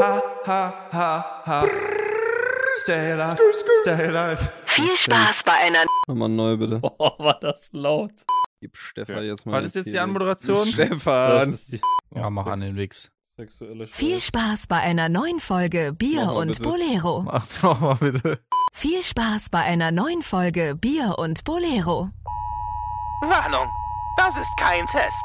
Ha, ha, ha, ha. Stay alive, stay alive. Viel Spaß bei einer Nochmal neu, bitte. Boah, war das laut. Gib Stefan Ja. jetzt mal. War das jetzt die Anmoderation? Stefan! Die Ja, mach an den Wix. sexuelle Viel Scheiß. Spaß bei einer neuen Folge Bier Mach und bitte. Bolero. Mach noch mal bitte. Viel Spaß bei einer neuen Folge Bier und Bolero. Warnung! Das ist kein Test.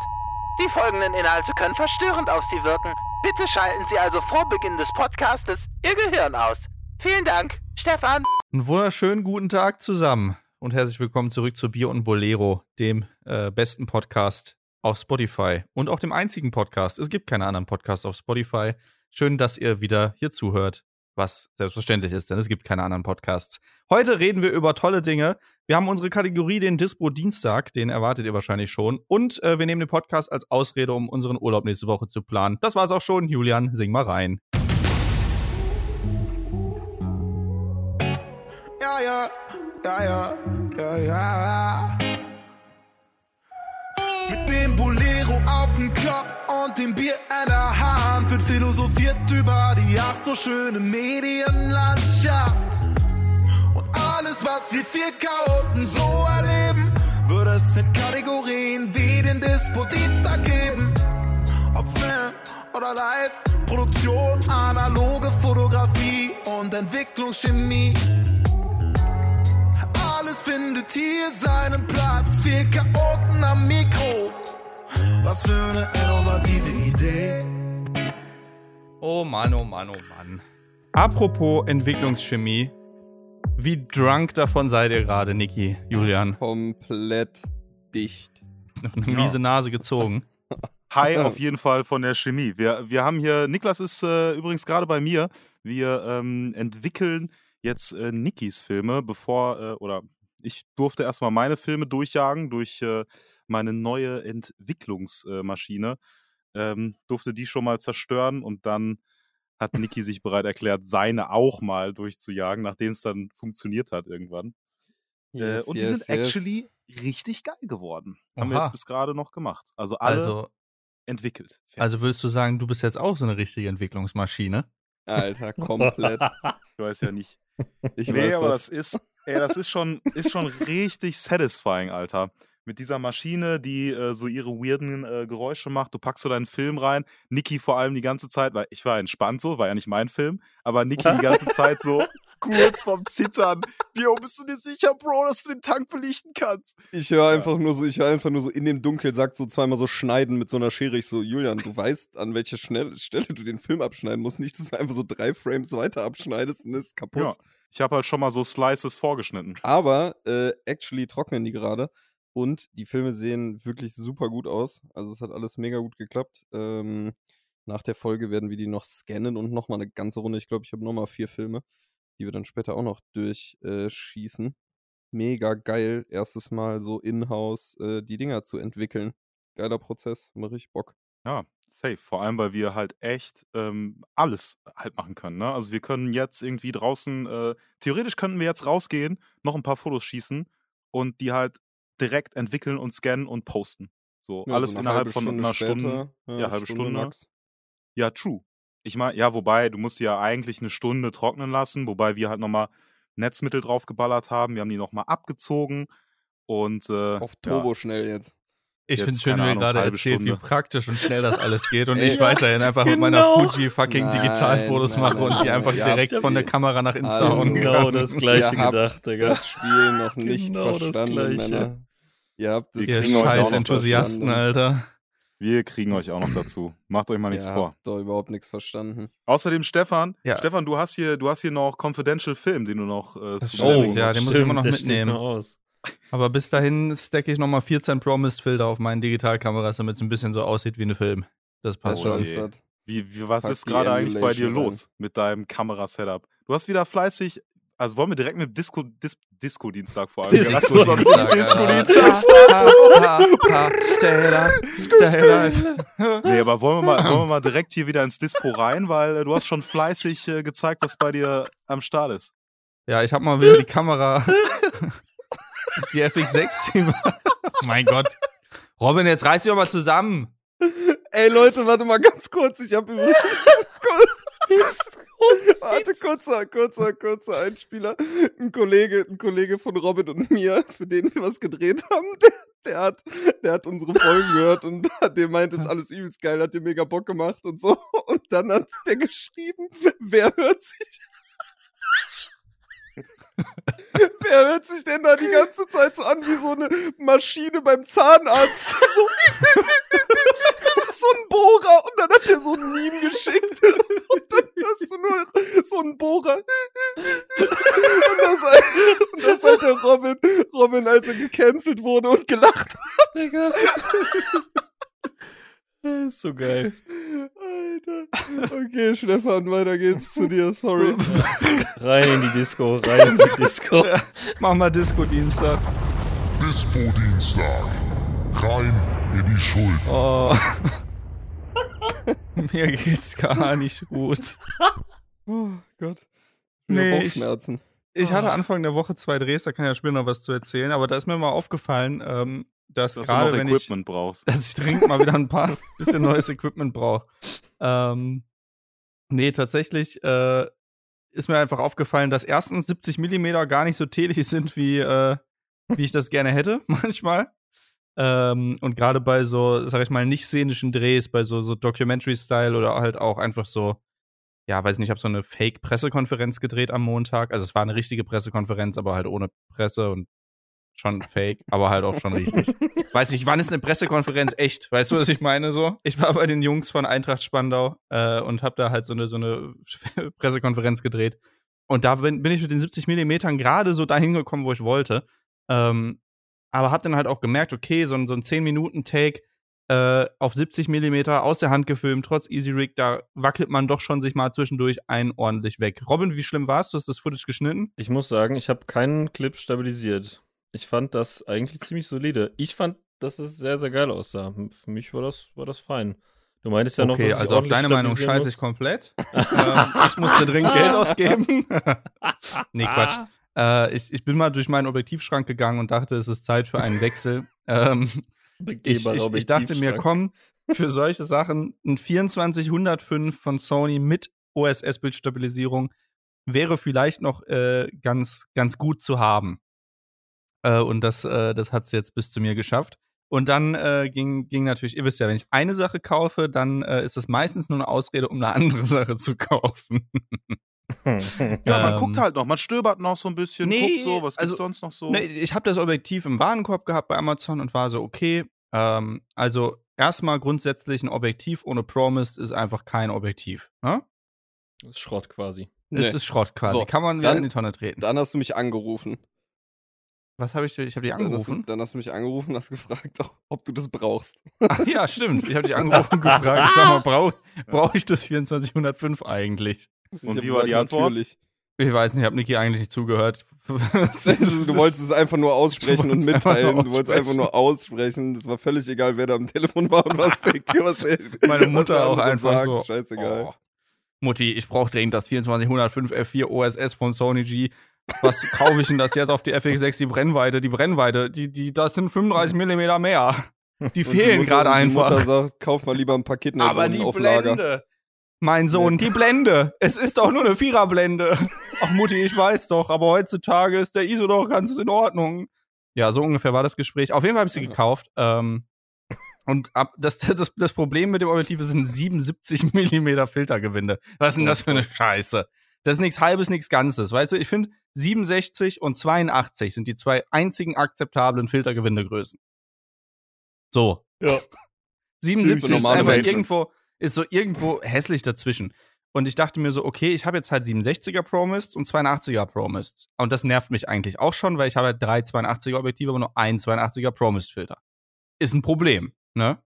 Die folgenden Inhalte können verstörend auf Sie wirken. Bitte schalten Sie also vor Beginn des Podcastes Ihr Gehirn aus. Vielen Dank, Stefan. Einen wunderschönen guten Tag zusammen und herzlich willkommen zurück zu Bier und Bolero, dem äh, besten Podcast auf Spotify und auch dem einzigen Podcast. Es gibt keine anderen Podcasts auf Spotify. Schön, dass ihr wieder hier zuhört, was selbstverständlich ist, denn es gibt keine anderen Podcasts. Heute reden wir über tolle Dinge. Wir haben unsere Kategorie, den Dispo Dienstag, den erwartet ihr wahrscheinlich schon. Und äh, wir nehmen den Podcast als Ausrede, um unseren Urlaub nächste Woche zu planen. Das war's auch schon. Julian, sing mal rein. Ja, ja, ja, ja, ja, ja. Mit dem Bolero auf dem Kopf und dem Bier in der Hand wird philosophiert über die ach so schöne Medienlandschaft. Und alles, was wir vier Chaoten so erleben, wird es in Kategorien wie den Dispo-Dienstag geben. Ob Film oder Live, Produktion, analoge Fotografie und Entwicklungschemie. Alles findet hier seinen Platz. Vier Chaoten am Mikro. Was für eine innovative Idee. Oh Mann, oh Mann, oh Mann. Apropos Entwicklungschemie. Wie drunk davon seid ihr gerade, Niki, Julian? Komplett dicht. Noch eine miese Nase gezogen. Hi, auf jeden Fall von der Chemie. Wir, wir haben hier, Niklas ist äh, übrigens gerade bei mir. Wir ähm, entwickeln jetzt äh, Nikis Filme, bevor, äh, oder ich durfte erstmal meine Filme durchjagen durch äh, meine neue Entwicklungsmaschine. Ähm, durfte die schon mal zerstören und dann hat Niki sich bereit erklärt, seine auch mal durchzujagen, nachdem es dann funktioniert hat irgendwann. äh, Yes, und die yes, sind yes. actually richtig geil geworden. Haben wir Aha. jetzt bis gerade noch gemacht. Also alle Also, entwickelt. Fertig. also würdest du sagen, du bist jetzt auch so eine richtige Entwicklungsmaschine? Alter, komplett. ich weiß ja nicht. Ich nee, weiß aber das. das ist, ey, das ist schon, ist schon richtig satisfying, Alter. Mit dieser Maschine, die äh, so ihre weirden äh, Geräusche macht. Du packst so deinen Film rein. Niki vor allem die ganze Zeit, weil ich war entspannt so, war ja nicht mein Film, aber Niki die ganze Zeit so kurz vorm Zittern. Bio, bist du dir sicher, Bro, dass du den Tank belichten kannst? Ich höre einfach nur so, ich höre einfach nur so in dem Dunkel, sagt so zweimal so schneiden mit so einer Schere. Ich so, Julian, du weißt, an welcher Schnell Stelle du den Film abschneiden musst. Nicht, dass du einfach so drei Frames weiter abschneidest und ist kaputt. Ja. Ich habe halt schon mal so Slices vorgeschnitten. Aber äh, actually trocknen die gerade und die Filme sehen wirklich super gut aus. Also es hat alles mega gut geklappt. Ähm, nach der Folge werden wir die noch scannen und nochmal eine ganze Runde. Ich glaube, ich habe nochmal vier Filme, die wir dann später auch noch durchschießen. Schießen. mega geil, erstes Mal so in-house äh, die Dinger zu entwickeln. Geiler Prozess, mache ich Bock. Ja, safe. Vor allem, weil wir halt echt ähm, alles halt machen können. Ne? Also wir können jetzt irgendwie draußen, äh, theoretisch könnten wir jetzt rausgehen, noch ein paar Fotos schießen und die halt direkt entwickeln und scannen und posten. So, Ja, alles so eine innerhalb von Stunde einer später, Stunde. Ja, halbe Stunde. max. Ja, true. Ich meine, ja, wobei, du musst die ja eigentlich eine Stunde trocknen lassen, wobei wir halt nochmal Netzmittel draufgeballert haben. Wir haben die nochmal abgezogen und äh, Auf ja, Turbo schnell jetzt. Ich finde es schön, wie ihr gerade erzählt, wie Stunde. praktisch und schnell das alles geht und Ey, ich ja, weiterhin einfach mit meiner genau. Fuji fucking Nein, Digitalfotos nein, mache nein, und die einfach Ja, direkt von der Kamera nach Insta hauen Genau kann. das gleiche gedacht, Digga. Das Spiel noch nicht Genau das verstanden, Gleiche. Männer. Ihr habt Wir Ihr kriegen euch auch scheiß noch Enthusiasten. Alter. wir kriegen euch auch noch dazu. Macht euch mal nichts Ihr vor. habt doch überhaupt nichts verstanden. Außerdem, Stefan, Ja. Stefan, du hast hier, du hast hier noch Confidential Film, den du noch äh, Das stimmt, besuchen ja, den muss ich immer noch mitnehmen. Aber bis dahin stacke ich nochmal 14 Pro-Mist-Filter auf meinen Digitalkameras, damit es ein bisschen so aussieht wie ein Film. Das passt Was Oh, schon. das? Wie, wie, was Pack ist gerade eigentlich bei dir Emulation los mit deinem Kamerasetup? Du hast wieder fleißig, also wollen wir direkt mit Disco, Dis, Disco-Dienstag vor allem. Disco- Dienstag, ha, ha, Stay alive, stay alive. Nee, aber wollen wir, mal, wollen wir mal direkt hier wieder ins Dispo rein, weil äh, du hast schon fleißig äh, gezeigt, was bei dir am Start ist. Ja, ich habe mal wieder die Kamera, die FX6. die war- mein Gott. Robin, jetzt reiß dich doch mal zusammen. Ey Leute, warte mal ganz kurz. Ich habe Warte, kurzer, kurzer, kurzer Einspieler. Ein Kollege, ein Kollege von Robin und mir, für den wir was gedreht haben, der, der hat, der hat unsere Folgen gehört und dem meint, ist alles übelst geil, hat dir mega Bock gemacht und so. Und dann hat der geschrieben, wer hört sich. Wer hört sich denn da die ganze Zeit so an wie so eine Maschine beim Zahnarzt? So, so ein Bohrer und dann hat er so ein Meme geschickt und dann hast du nur so einen Bohrer. Und das, und das hat der Robin, Robin, als er gecancelt wurde und gelacht hat. Digga. ist so geil. Alter. Okay, Stefan, weiter geht's zu dir, sorry. Rein in die Disco, rein in die Disco. Mach mal Disco-Dienstag. Dispo-Dienstag. Rein in die Schuld. Oh. Mir geht's gar nicht gut. Oh Gott. Nee, ich-. Ich hatte Ah. Anfang der Woche zwei Drehs, da kann ich ja später noch was zu erzählen, aber da ist mir mal aufgefallen, ähm, dass Dass gerade wenn ich, Equipment brauchst. dass ich dringend mal wieder ein paar bisschen neues Equipment brauche. Ähm, nee, tatsächlich äh, ist mir einfach aufgefallen, dass erstens 70 Millimeter gar nicht so tätig sind, wie, äh, wie ich das gerne hätte, manchmal. Ähm, und gerade bei so, sag ich mal, nicht szenischen Drehs, bei so, so Documentary-Style oder halt auch einfach so, ja, weiß nicht, ich habe so eine Fake-Pressekonferenz gedreht am Montag. Also es war eine richtige Pressekonferenz, aber halt ohne Presse und schon fake, aber halt auch schon richtig. Weiß nicht, wann ist eine Pressekonferenz echt? Weißt du, was ich meine so? Ich war bei den Jungs von Eintracht Spandau äh, und habe da halt so eine, so eine Pressekonferenz gedreht. Und da bin, bin ich mit den 70 Millimetern gerade so dahin gekommen, wo ich wollte. Ähm, aber hab dann halt auch gemerkt, okay, so ein, so ein 10-Minuten-Take äh, auf 70 Millimeter aus der Hand gefilmt, trotz Easy Rig, da wackelt man doch schon sich mal zwischendurch ein ordentlich weg. Robin, wie schlimm war's? Du hast das Footage geschnitten? Ich muss sagen, ich habe keinen Clip stabilisiert. Ich fand das eigentlich ziemlich solide. Ich fand, dass es sehr, sehr geil aussah. Für mich war das, war das fein. Du meintest ja noch, okay, dass also auf deine Meinung scheiße ich komplett. ähm, ich musste dringend Geld ausgeben. nee, Quatsch. Äh, ich, ich bin mal durch meinen Objektivschrank gegangen und dachte, es ist Zeit für einen Wechsel. ähm, ich, ich, ich dachte mir, komm, für solche Sachen ein 2405 von Sony mit OSS-Bildstabilisierung wäre vielleicht noch äh, ganz, ganz gut zu haben. Äh, und das, äh, das hat es jetzt bis zu mir geschafft. Und dann äh, ging, ging natürlich, ihr wisst ja, wenn ich eine Sache kaufe, dann äh, ist das meistens nur eine Ausrede, um eine andere Sache zu kaufen. Ja, man Ähm, guckt halt noch, man stöbert noch so ein bisschen, Nee, guckt so, was also, gibt's sonst noch so. Ne, ich habe das Objektiv im Warenkorb gehabt bei Amazon und war so, okay, ähm, also erstmal grundsätzlich ein Objektiv ohne Promised ist einfach kein Objektiv. Ne? Das ist Schrott quasi. Nee. Es ist Schrott quasi. So, Kann man wieder dann- in die Tonne treten. Dann hast du mich angerufen. Was habe ich dir? Ich habe dich Dann hast, du, angerufen. dann hast du mich angerufen und hast gefragt, ob du das brauchst. Ach, ja, stimmt. Ich habe dich angerufen und gefragt, sag mal, brauche brauch ich das 2405 eigentlich? Ich Und wie war die Antwort? Natürlich. Ich weiß nicht, ich habe Niki eigentlich nicht zugehört. du wolltest es einfach nur aussprechen und einfach mitteilen. nur Du wolltest einfach nur aussprechen. Das war völlig egal, wer da am Telefon war und was der, was der Meine was Mutter der auch einfach sagt. so. Scheißegal. Oh. Mutti, ich brauche dringend das 2405 F4 OSS von Sony G. Was kaufe ich denn das jetzt auf die FX6? Die Brennweite, die Brennweite, die, die, das sind 35 mm mehr. Die fehlen gerade und die einfach. Mutter sagt, kauf mal lieber ein Paket Aber die auf Lager. Mein Sohn, die Blende. Es ist doch nur eine Viererblende. Ach Mutti, ich weiß doch, aber heutzutage ist der ISO doch ganz in Ordnung. Ja, so ungefähr war das Gespräch. Auf jeden Fall habe ich sie gekauft. Ähm, und ab, das, das, das Problem mit dem Objektiv sind 77 mm Filtergewinde. Was ist denn das für eine Scheiße? Das ist nichts Halbes, nichts Ganzes. Weißt du, ich finde 67 und 82 sind die zwei einzigen akzeptablen Filtergewindegrößen. So. Ja. 77 ist einfach Menschen. irgendwo, ist so irgendwo hässlich dazwischen. Und ich dachte mir so, okay, ich habe jetzt halt 67er Promist und 82er Promist. Und das nervt mich eigentlich auch schon, weil ich habe halt drei 82er Objektive, aber nur ein 82er Promist Filter. Ist ein Problem, ne?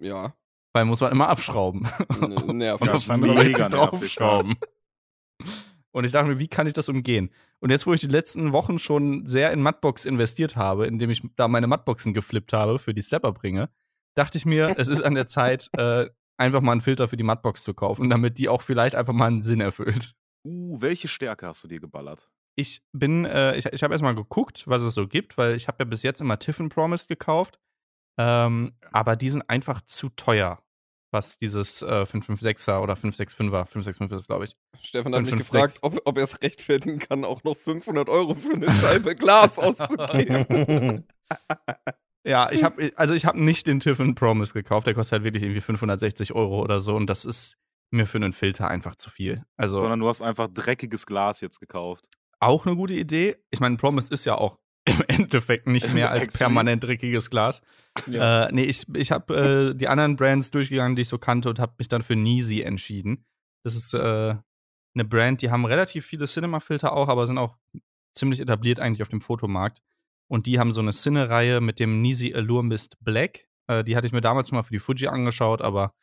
Ja, Weil muss man immer abschrauben. n- nervt. und andere mega draufschrauben. Und ich dachte mir, wie kann ich das umgehen? Und jetzt, wo ich die letzten Wochen schon sehr in Mattbox investiert habe, indem ich da meine Mattboxen geflippt habe für die Stepper bringe, dachte ich mir, es ist an der Zeit, äh, einfach mal einen Filter für die Mattbox zu kaufen, damit die auch vielleicht einfach mal einen Sinn erfüllt. Uh, welche Stärke hast du dir geballert? Ich bin, äh, ich, ich habe erstmal geguckt, was es so gibt, weil ich habe ja bis jetzt immer Tiffin Promised gekauft. Ähm, aber die sind einfach zu teuer. was dieses äh, 556er oder 565er, 565 ist es, glaube ich. Stefan hat mich 556. gefragt, ob, ob er es rechtfertigen kann, auch noch 500 Euro für eine Scheibe Glas auszugeben. Ja, ich habe also ich habe nicht den Tiffin Promise gekauft, der kostet halt wirklich irgendwie 560 Euro oder so und das ist mir für einen Filter einfach zu viel. Also Sondern du hast einfach dreckiges Glas jetzt gekauft. auch eine gute Idee. Ich meine, Promise ist ja auch im Endeffekt nicht mehr als permanent dreckiges Glas. Ja. Äh, nee, ich, ich habe äh, die anderen Brands durchgegangen, die ich so kannte und habe mich dann für Neezy entschieden. Das ist äh, eine Brand, die haben relativ viele Cinema-Filter auch, aber sind auch ziemlich etabliert eigentlich auf dem Fotomarkt. Und die haben so eine Cine-Reihe mit dem Neezy Allure Mist Black. Äh, die hatte ich mir damals schon mal für die Fuji angeschaut, aber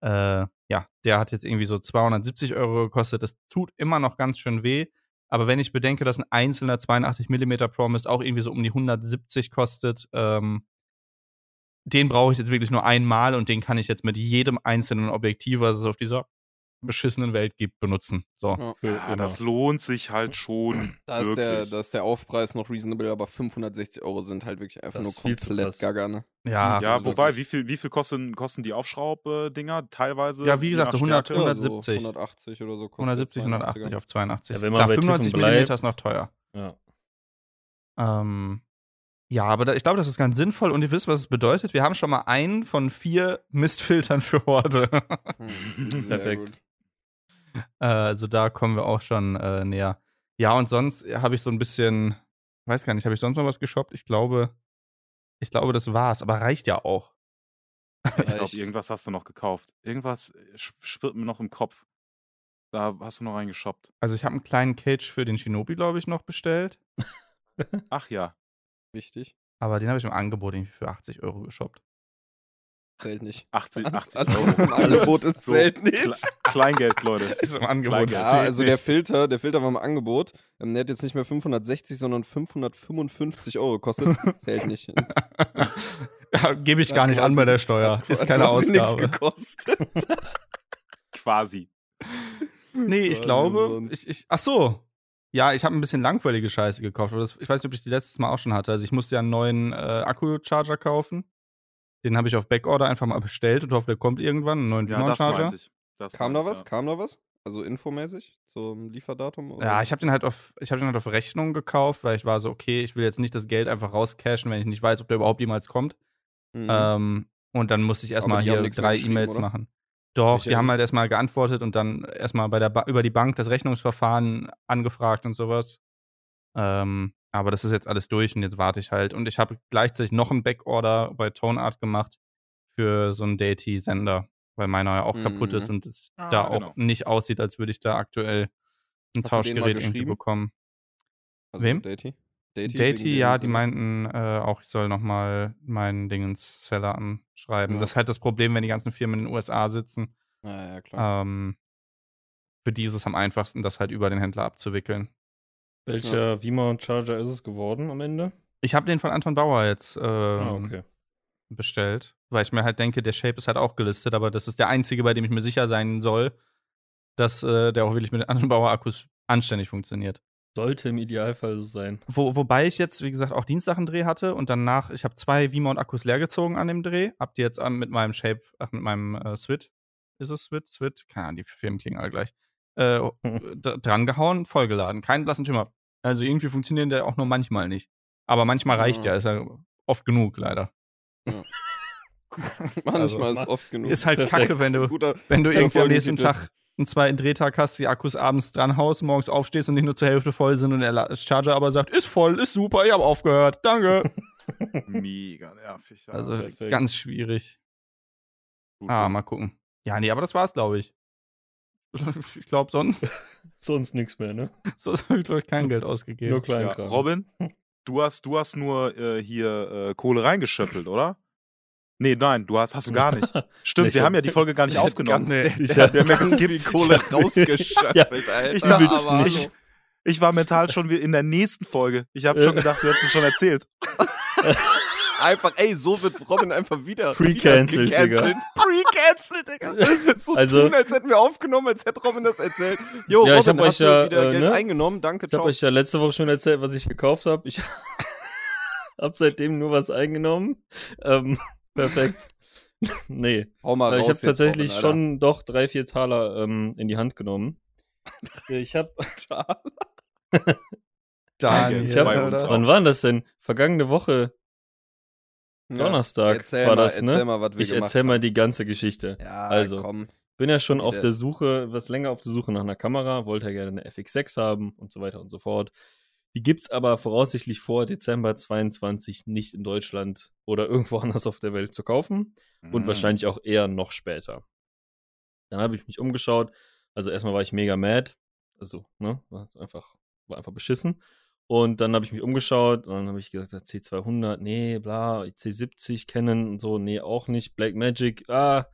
äh, ja, der hat jetzt irgendwie so 270 Euro gekostet. Das tut immer noch ganz schön weh. Aber wenn ich bedenke, dass ein einzelner 82 mm Promise auch irgendwie so um die 170 kostet, ähm, den brauche ich jetzt wirklich nur einmal und den kann ich jetzt mit jedem einzelnen Objektiv, was es auf dieser beschissenen Welt gibt, benutzen. So. Ja. Immer. das lohnt sich halt schon. Da ist, der, da ist der Aufpreis noch reasonable, aber 560 Euro sind halt wirklich einfach Das nur ist viel zu komplett gaga, ne? Ja, ja, also wobei, wie viel, wie viel kosten, kosten die Aufschraubdinger? Teilweise. Ja, wie gesagt, nach so 100 Stärke? Ja, 170. 180 oder so. kostet 170, 82er. 180 auf 82. Ja, wenn man da bei 95 Tiffen mm bleibt. ist noch teuer. Ja. Ähm, ja, aber da, ich glaube, das ist ganz sinnvoll und ihr wisst, was es bedeutet. Wir haben schon mal einen von vier Mistfiltern für Horde. Hm, Perfekt. gut. Äh, also da kommen wir auch schon äh, näher. Ja, und sonst habe ich so ein bisschen, weiß gar nicht, habe ich sonst noch was geshoppt? Ich glaube, ich glaube, das war's, aber reicht ja auch. Ich glaube, irgendwas hast du noch gekauft. Irgendwas äh, sch- schwirrt mir noch im Kopf. Da hast du noch reingeshoppt. Also ich habe einen kleinen Cage für den Shinobi, glaube ich, noch bestellt. Ach ja. Wichtig. Aber den habe ich im Angebot irgendwie für 80 Euro geshoppt. Zählt nicht. 80, Alles, 80 alles Euro. was im Angebot ist, So, zählt nicht. Kle Kleingeld, Leute. Ist im Angebot. Ja, also der Filter, der Filter war im Angebot. Ähm, der hat jetzt nicht mehr 560, sondern 555 Euro gekostet. Zählt nicht. ja, Gebe ich Ja, gar nicht an bei der Steuer. Ist keine quasi nichts Ausgabe. gekostet. Quasi. Nee, ich Quasi glaube, ich, ich, ach so. Ja, ich habe ein bisschen langweilige Scheiße gekauft. aber Das, ich weiß nicht, ob ich die letztes Mal auch schon hatte. Also ich musste ja einen neuen äh, Akku-Charger kaufen. Den habe ich auf Backorder einfach mal bestellt und hoffe, der kommt irgendwann. Einen neuen Ja, das Charger. ich. Das Kam da was? ich, Kam da was? Also infomäßig zum Lieferdatum? oder? Ja, ich habe den halt auf, ich habe den halt auf Rechnung gekauft, weil ich war so, okay, ich will jetzt nicht das Geld einfach rauscashen, wenn ich nicht weiß, ob der überhaupt jemals kommt. Mhm. Ähm, und dann musste ich erstmal haben hier drei E-Mails oder? machen. Doch, Welcher die haben ist- halt erstmal geantwortet und dann erstmal bei der ba über die Bank das Rechnungsverfahren angefragt und sowas. Ähm, aber das ist jetzt alles durch und jetzt warte ich halt. Und ich habe gleichzeitig noch einen Backorder bei Toneart gemacht für so einen Deity-Sender, weil meiner ja auch kaputt ist Mhm. und es Ah, da genau. auch nicht aussieht, als würde ich da aktuell ein Hast Tauschgerät irgendwie bekommen. also wem? Datey, Deity, wegen ja, die meinten äh, auch, ich soll nochmal meinen Dingens Seller anschreiben. Ja. Das ist halt das Problem, wenn die ganzen Firmen in den USA sitzen. Ja, ja, klar. Ähm, für die ist es am einfachsten, das halt über den Händler abzuwickeln. Welcher V-Mount Charger ist es geworden am Ende? Ich habe den von Anton Bauer jetzt ähm, ah, okay. bestellt, weil ich mir halt denke, der Shape ist halt auch gelistet, aber das ist der einzige, bei dem ich mir sicher sein soll, dass äh, der auch wirklich mit Anton Bauer Akkus anständig funktioniert. Sollte im Idealfall so sein. Wo, wobei ich jetzt, wie gesagt, auch Dienstag einen Dreh hatte und danach, ich habe zwei V-Mount-Akkus leergezogen an dem Dreh. Hab die jetzt mit meinem Shape, ach, mit meinem äh, Swit, ist es Swit? Swit? Keine Ahnung, die Firmen klingen alle gleich. Äh, d- dran gehauen, vollgeladen. Keinen blassen Schimmer. Also irgendwie funktionieren der auch nur manchmal nicht. Aber manchmal reicht Ja. ja, ist ja oft genug, leider. Manchmal also, ist oft genug. Ist halt Perfekt. kacke, wenn du, Guter, wenn du irgendwie am nächsten. Tag einen zweiten Drehtag hast, die Akkus abends dran haust, morgens aufstehst und nicht nur zur Hälfte voll sind und der Charger aber sagt, ist voll, ist super, ich habe aufgehört, danke. Mega nervig. Ja. Also perfekt. ganz schwierig. Gut, Ah, mal gucken. Ja, nee, aber das war's, glaube ich. Ich glaube, sonst, Sonst nichts mehr, ne? sonst habe ich, glaube ich, kein Geld ausgegeben. Nur ja, Kleinkram. Robin, du hast, du hast nur äh, hier äh, Kohle reingeschöffelt, oder? Nee, nein, du hast, hast du gar nicht. Stimmt, wir hab- haben ja die Folge gar nicht aufgenommen. ganz- Nee. der- Ich hab- hat ganz ganz viel Kohle rausgeschöpfelt, Ja, Alter. ich aber nicht. Ich war mental schon in der nächsten Folge. Ich habe schon gedacht, du hättest es schon erzählt. Einfach, ey, so wird Robin einfach wieder Pre-cancelled, Digga. Pre-cancelled, Digga. So Also- tun, als hätten wir aufgenommen, als hätte Robin das erzählt. Jo, Ja, ich Robin, hab hast euch ja, wieder äh, Geld ne? eingenommen? Danke, Ich habe ciao. euch ja letzte Woche schon erzählt, was ich gekauft habe. Ich habe seitdem nur was eingenommen. Ähm, perfekt. nee. Hau mal Äh, raus ich habe tatsächlich Robin, schon doch drei, vier Taler ähm, in die Hand genommen. Ich habe, Daniel, ich hab, bei uns wann war denn das denn? Vergangene Woche, Donnerstag erzähl war mal, das, ne? Mal, ich erzähl mal haben. die ganze Geschichte. Ja, Also. komm. Bin ja schon auf der. Suche, was länger auf der Suche nach einer Kamera, wollte ja gerne eine FX6 haben und so weiter und so fort. Die gibt's aber voraussichtlich vor Dezember 22 nicht in Deutschland oder irgendwo anders auf der Welt zu kaufen und Mhm. wahrscheinlich auch eher noch später. Dann habe ich mich umgeschaut. Also erstmal war ich mega mad. Also, ne, war einfach, war einfach beschissen. Und dann habe ich mich umgeschaut und dann habe ich gesagt, C200, nee, bla, C70 Canon und so, nee, auch nicht. Black Magic, ah.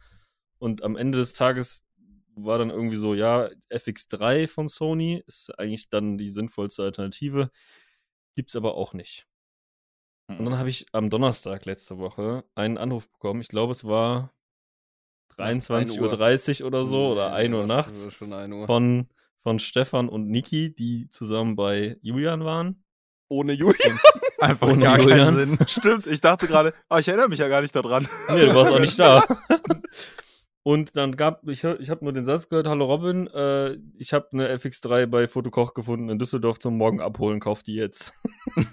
Und am Ende des Tages war dann irgendwie so, ja, FX3 von Sony ist eigentlich dann die sinnvollste Alternative. Gibt's aber auch nicht. Und Mhm. dann habe ich am Donnerstag letzte Woche einen Anruf bekommen. Ich glaube, es war 23.30 Uhr oder so oder Nee, 1 Uhr nachts Schon 1 Uhr. von, von Stefan und Niki, die zusammen bei Julian waren. Ohne Julian. Einfach Ohne gar Julian. keinen Sinn. Stimmt, ich dachte gerade, aber ich erinnere mich ja gar nicht daran. Nee, du warst auch nicht da. Und dann gab, ich, hör- ich habe nur den Satz gehört, hallo Robin, äh, ich habe eine FX3 bei Fotokoch gefunden in Düsseldorf zum Morgen abholen, kauf die jetzt.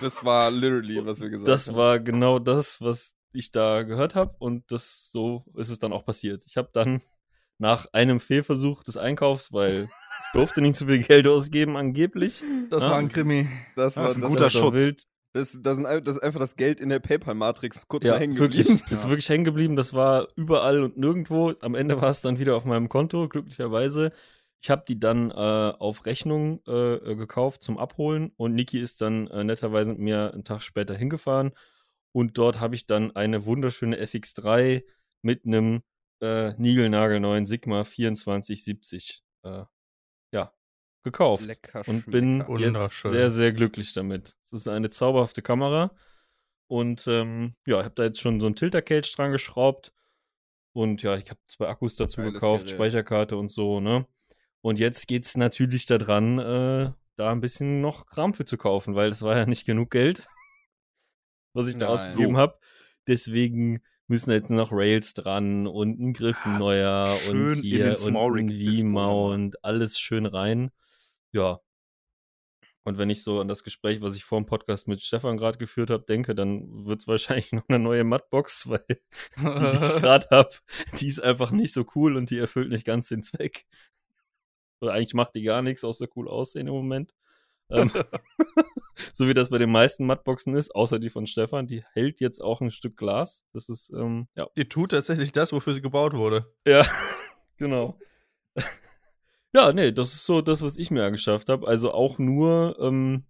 Das war literally, was wir gesagt Das haben. war genau das, was ich da gehört habe und das so ist es dann auch passiert. Ich habe dann nach einem Fehlversuch des Einkaufs, weil ich durfte nicht so viel Geld ausgeben angeblich. Das Ja. war ein Krimi. Das, Das war, ist ein das, guter das Schutz. wild. Das, das, sind, das ist einfach das Geld in der PayPal-Matrix kurz Ja, mal hängen wirklich. geblieben. Das ist wirklich hängen geblieben. Das war überall und nirgendwo. Am Ende war es dann wieder auf meinem Konto, glücklicherweise. Ich habe die dann äh, auf Rechnung äh, gekauft zum Abholen und Niki ist dann äh, netterweise mit mir einen Tag später hingefahren und dort habe ich dann eine wunderschöne FX3 mit einem äh, niegelnagelneuen Sigma 2470 äh, ja, gekauft Lecker und bin jetzt sehr, sehr glücklich damit. Es ist eine zauberhafte Kamera und ähm, ja, ich habe da jetzt schon so ein Tilter-Cage dran geschraubt und ja, ich habe zwei Akkus dazu Geiles gekauft, Gerät. Speicherkarte und so, ne? Und jetzt geht's natürlich daran, äh, da ein bisschen noch Kram für zu kaufen, weil das war ja nicht genug Geld, was ich da Nein. ausgegeben habe. Deswegen müssen jetzt noch Rails dran und ein Griff Ah, neuer und hier und ein V-Mount, alles schön rein. Ja. Und wenn ich so an das Gespräch, was ich vor dem Podcast mit Stefan gerade geführt habe, denke, dann wird es wahrscheinlich noch eine neue Mattbox, weil die ich gerade habe, die ist einfach nicht so cool und die erfüllt nicht ganz den Zweck. Oder eigentlich macht die gar nichts, außer cool aussehen im Moment. Ähm, so wie das bei den meisten Mattboxen ist, außer die von Stefan, die hält jetzt auch ein Stück Glas. Das ist, ähm, ja. Die tut tatsächlich das, wofür sie gebaut wurde. Ja, genau. ja, nee, das ist so das, was ich mir angeschafft habe. Also auch nur, ähm,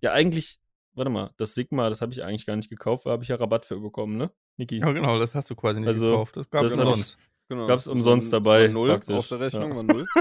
ja, eigentlich, warte mal, das Sigma, das habe ich eigentlich gar nicht gekauft, da habe ich ja Rabatt für bekommen, ne? Niki? Ja, genau, das hast du quasi nicht Also, gekauft. Das gab es das hab ich- umsonst. Genau. Gab's Das umsonst war- dabei, das war null praktisch. auf der Rechnung, Ja. war null.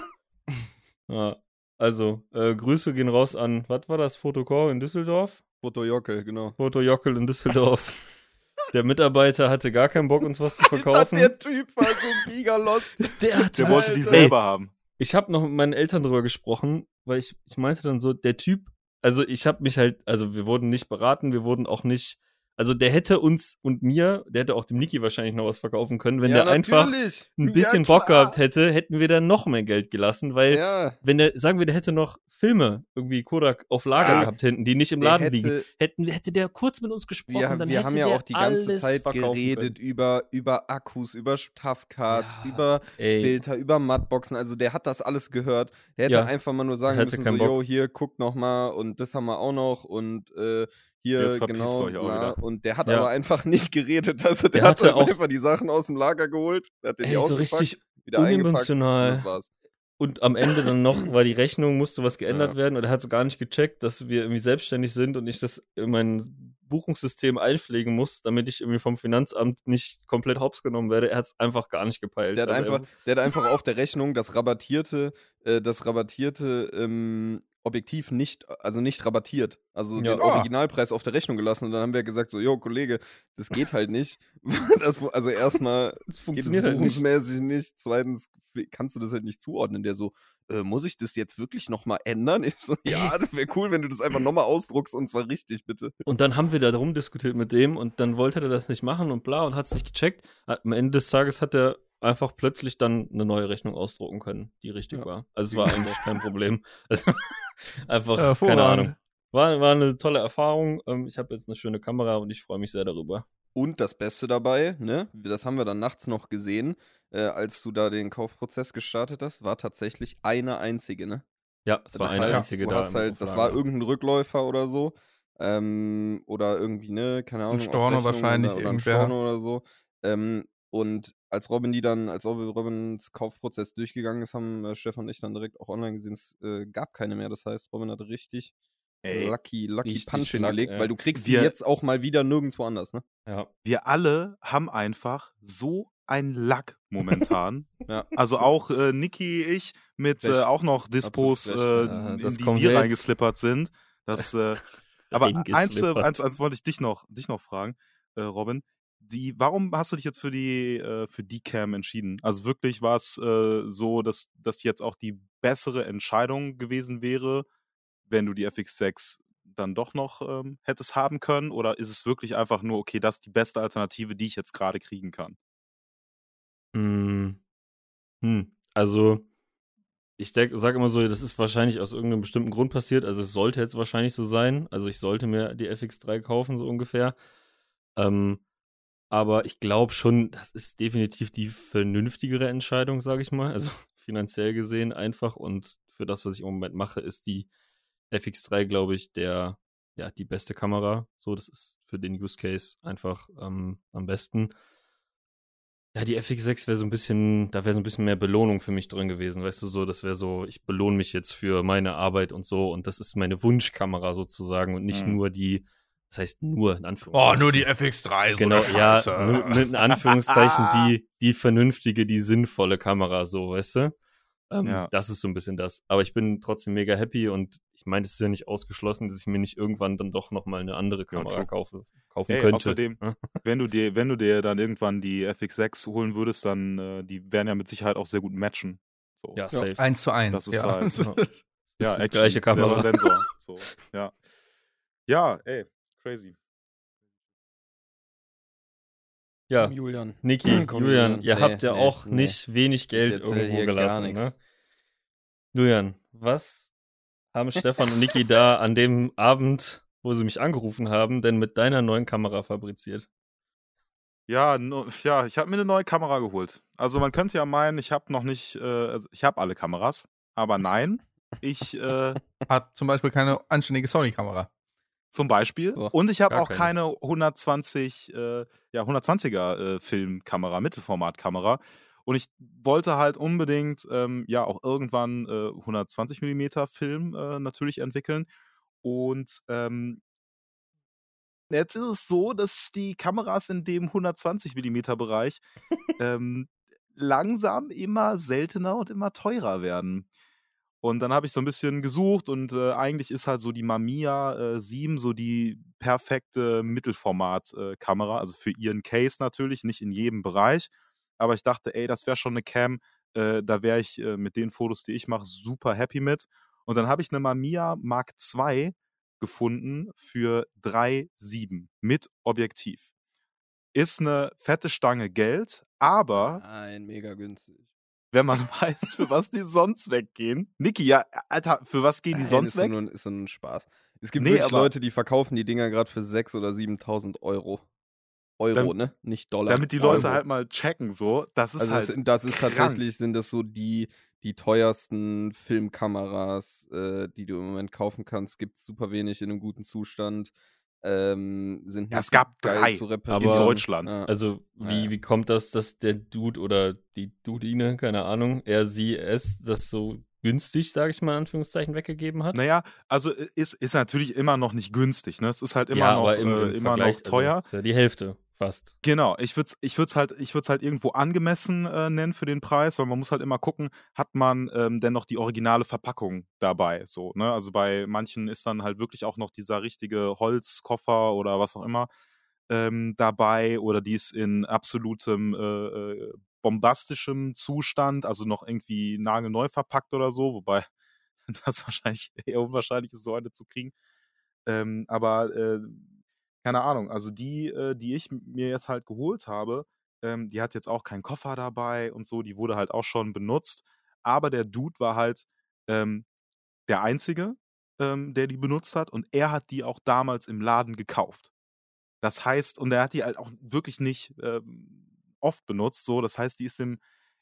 Ja. Also, äh, Grüße gehen raus an, was war das, Fotocore in Düsseldorf? Foto Jockel, genau. Foto Jockel in Düsseldorf. Der Mitarbeiter hatte gar keinen Bock, uns was zu verkaufen. der Typ war so giga lost. Der hatte Der wollte die selber haben. ich habe noch mit meinen Eltern drüber gesprochen, weil ich, ich meinte dann so, der Typ, also ich habe mich halt, also wir wurden nicht beraten, wir wurden auch nicht, also der hätte uns und mir, der hätte auch dem Niki wahrscheinlich noch was verkaufen können, wenn ja, der einfach natürlich. ein Ja, bisschen klar. Bock gehabt hätte, hätten wir dann noch mehr Geld gelassen, weil Ja, wenn der, sagen wir, der hätte noch Filme irgendwie Kodak auf Lager Ja. gehabt hinten, die nicht im der Laden hätte, liegen, hätten, hätte der kurz mit uns gesprochen, Wir, dann wir hätte haben ja auch die ganze Zeit geredet können. über, über Akkus, über Tough Cards, Ja, über Ey, Filter, über Mattboxen. Also der hat das alles gehört. Der hätte Ja. einfach mal nur sagen müssen, so, Bock. yo, hier, guckt noch mal und das haben wir auch noch und äh, hier, Jetzt genau, euch auch bla. wieder. Und der hat Ja. aber einfach nicht geredet. Also der, Der hat dann auch- einfach die Sachen aus dem Lager geholt, hat den ey, so richtig wieder und unemotional. das war's. Und am Ende dann noch, weil die Rechnung musste was geändert Ja. werden und er hat so gar nicht gecheckt, dass wir irgendwie selbstständig sind und ich das in mein Buchungssystem einpflegen muss, damit ich irgendwie vom Finanzamt nicht komplett hops genommen werde. Er hat es einfach gar nicht gepeilt. Der hat, Also einfach, der hat einfach auf der Rechnung das rabattierte, äh, das rabattierte ähm, Objektiv nicht, also nicht rabattiert. Also Ja. den Ah. Originalpreis auf der Rechnung gelassen. Und dann haben wir gesagt, so, jo, Kollege, das geht halt nicht. das, also erstmal geht es funktioniert halt nicht. buchungsmäßig nicht. Zweitens kannst du das halt nicht zuordnen. Der so, äh, muss ich das jetzt wirklich nochmal ändern? Ich so, ja, das wäre cool, wenn du das einfach nochmal ausdruckst und zwar richtig, bitte. Und dann haben wir da drum diskutiert mit dem und dann wollte er das nicht machen und bla und hat es nicht gecheckt. Am Ende des Tages hat er einfach plötzlich dann eine neue Rechnung ausdrucken können, die richtig Ja. war. Also es war eigentlich kein Problem. Also, einfach, keine. Ahnung. War, war eine tolle Erfahrung. Ähm, Ich habe jetzt eine schöne Kamera und ich freue mich sehr darüber. Und das Beste dabei, ne, das haben wir dann nachts noch gesehen, äh, als du da den Kaufprozess gestartet hast, war tatsächlich eine einzige, ne? Ja, es war das eine heißt, einzige du da. hast halt, das war irgendein Rückläufer oder so. Ähm, oder irgendwie, ne, keine Ahnung. auf Storno wahrscheinlich, oder, oder ein. Storno oder so. Ähm, und als Robin die dann, als Robins Kaufprozess durchgegangen ist, haben äh, Stefan und ich dann direkt auch online gesehen, es äh, gab keine mehr. Das heißt, Robin hatte richtig Ey, lucky, lucky richtig Punch hingelegt, ja. weil du kriegst Wir- die jetzt auch mal wieder nirgendwo anders, ne? Ja. wir alle haben einfach so ein Lack momentan. Ja. Also auch äh, Niki, ich mit äh, auch noch Dispos, äh. Ja, in das die kommt wir reingeslippert sind. Das, äh, aber eins, äh, eins, eins wollte ich dich noch, dich noch fragen, äh, Robin. Die, warum hast du dich jetzt für die, äh, für die Cam entschieden? Also wirklich war es äh, so, dass das jetzt auch die bessere Entscheidung gewesen wäre, wenn du die FX6 dann doch noch ähm, hättest haben können? Oder ist es wirklich einfach nur, okay, das ist die beste Alternative, die ich jetzt gerade kriegen kann? Hm. Hm. Also, ich sage immer so, das ist wahrscheinlich aus irgendeinem bestimmten Grund passiert. Also, es sollte jetzt wahrscheinlich so sein. Also, ich sollte mir die FX3 kaufen, so ungefähr. Ähm, aber ich glaube schon, das ist definitiv die vernünftigere Entscheidung, sage ich mal. Also, finanziell gesehen einfach. Und für das, was ich im Moment mache, ist die FX3, glaube ich, der, ja, die beste Kamera. So, das ist für den Use Case einfach ähm, am besten. Ja, die FX6 wäre so ein bisschen, da wäre so ein bisschen mehr Belohnung für mich drin gewesen, weißt du, so, das wäre so, ich belohne mich jetzt für meine Arbeit und so und das ist meine Wunschkamera sozusagen und nicht Mhm. nur die, das heißt nur in Oh, Anführungszeichen. nur die FX3, so Genau, ja, nur, mit in Anführungszeichen die, die vernünftige, die sinnvolle Kamera, so, weißt du? Ähm, Ja. Das ist so ein bisschen das. Aber ich bin trotzdem mega happy und ich meine, es ist ja nicht ausgeschlossen, dass ich mir nicht irgendwann dann doch nochmal eine andere Kamera true. kaufe, kaufen Ey, könnte. außerdem, Ja? wenn du dir, wenn du dir dann irgendwann die FX6 holen würdest, dann äh, die werden ja mit Sicherheit auch sehr gut matchen. So. Ja, safe. Eins zu eins. Das ist ja. halt- Ist ja, die Action, gleiche Kamera. Sensor. So, ja. ja, ey, crazy. Ja, Komm, Julian. Niki, Komm, Julian, ihr Nee, habt ja nee, auch nee. nicht wenig Geld irgendwo gelassen, ne? Julian, was haben Stefan und Niki da an dem Abend, wo sie mich angerufen haben, denn mit deiner neuen Kamera fabriziert? Ja, no, ja, ich habe mir eine neue Kamera geholt. Also man könnte ja meinen, ich habe noch nicht, äh, also ich habe alle Kameras, aber nein, ich äh, Hat zum Beispiel keine anständige Sony-Kamera. Zum Beispiel. So, Und ich habe auch keine. keine 120, äh, ja 120er äh, Filmkamera, Mittelformatkamera. Und ich wollte halt unbedingt ähm, ja auch irgendwann äh, 120 mm Film äh, natürlich entwickeln. Und ähm, jetzt ist es so, dass die Kameras in dem 120 mm Bereich ähm, langsam immer seltener und immer teurer werden. Und dann habe ich so ein bisschen gesucht und äh, eigentlich ist halt so die Mamiya äh, 7 so die perfekte Mittelformat-Kamera, also für ihren Case natürlich, nicht in jedem Bereich. Aber ich dachte, ey, das wäre schon eine Cam, äh, da wäre ich äh, mit den Fotos, die ich mache, super happy mit. Und dann habe ich eine Mamiya Mark II gefunden für 3,7 mit Objektiv. Ist eine fette Stange Geld, aber Nein, mega günstig. Wenn man weiß, für was die sonst weggehen. Niki, ja, Alter, für was gehen die Nein, sonst ist weg? Nur, ist so ein Spaß. Es gibt Nee, wirklich Leute, die verkaufen die Dinger gerade für 6.000 oder 7.000 Euro. Euro, Dam- ne? Nicht Dollar. Damit die Leute Euro. halt mal checken, so. Das ist Also halt. das, das ist krank. tatsächlich, sind das so die, die teuersten Filmkameras, äh, die du im Moment kaufen kannst. Gibt super wenig in einem guten Zustand. Ähm, sind Ja, nicht es gab drei zu in reparieren. Deutschland. Ja. Also, wie, Ja. wie kommt das, dass der Dude oder die Dudine, keine Ahnung, er, sie, es, das so günstig, sage ich mal, in Anführungszeichen, weggegeben hat? Naja, also ist, ist natürlich immer noch nicht günstig, ne? Es ist halt immer ja, noch, aber im, äh, im immer noch teuer. Also, ist ja die Hälfte Fast. Genau, ich würde es ich würd's halt, halt irgendwo angemessen äh, nennen für den Preis, weil man muss halt immer gucken, hat man ähm, denn noch die originale Verpackung dabei. So, ne? Also bei manchen ist dann halt wirklich auch noch dieser richtige Holzkoffer oder was auch immer ähm, dabei oder die ist in absolutem äh, äh, bombastischem Zustand, also noch irgendwie nagelneu verpackt oder so, wobei das wahrscheinlich eher unwahrscheinlich ist, so eine zu kriegen. Ähm, aber äh, keine Ahnung, also die, äh, die ich mir jetzt halt geholt habe, ähm, die hat jetzt auch keinen Koffer dabei und so, die wurde halt auch schon benutzt. Aber der Dude war halt ähm, der Einzige, ähm, der die benutzt hat und er hat die auch damals im Laden gekauft. Das heißt, und er hat die halt auch wirklich nicht ähm, oft benutzt, so, das heißt, die ist im,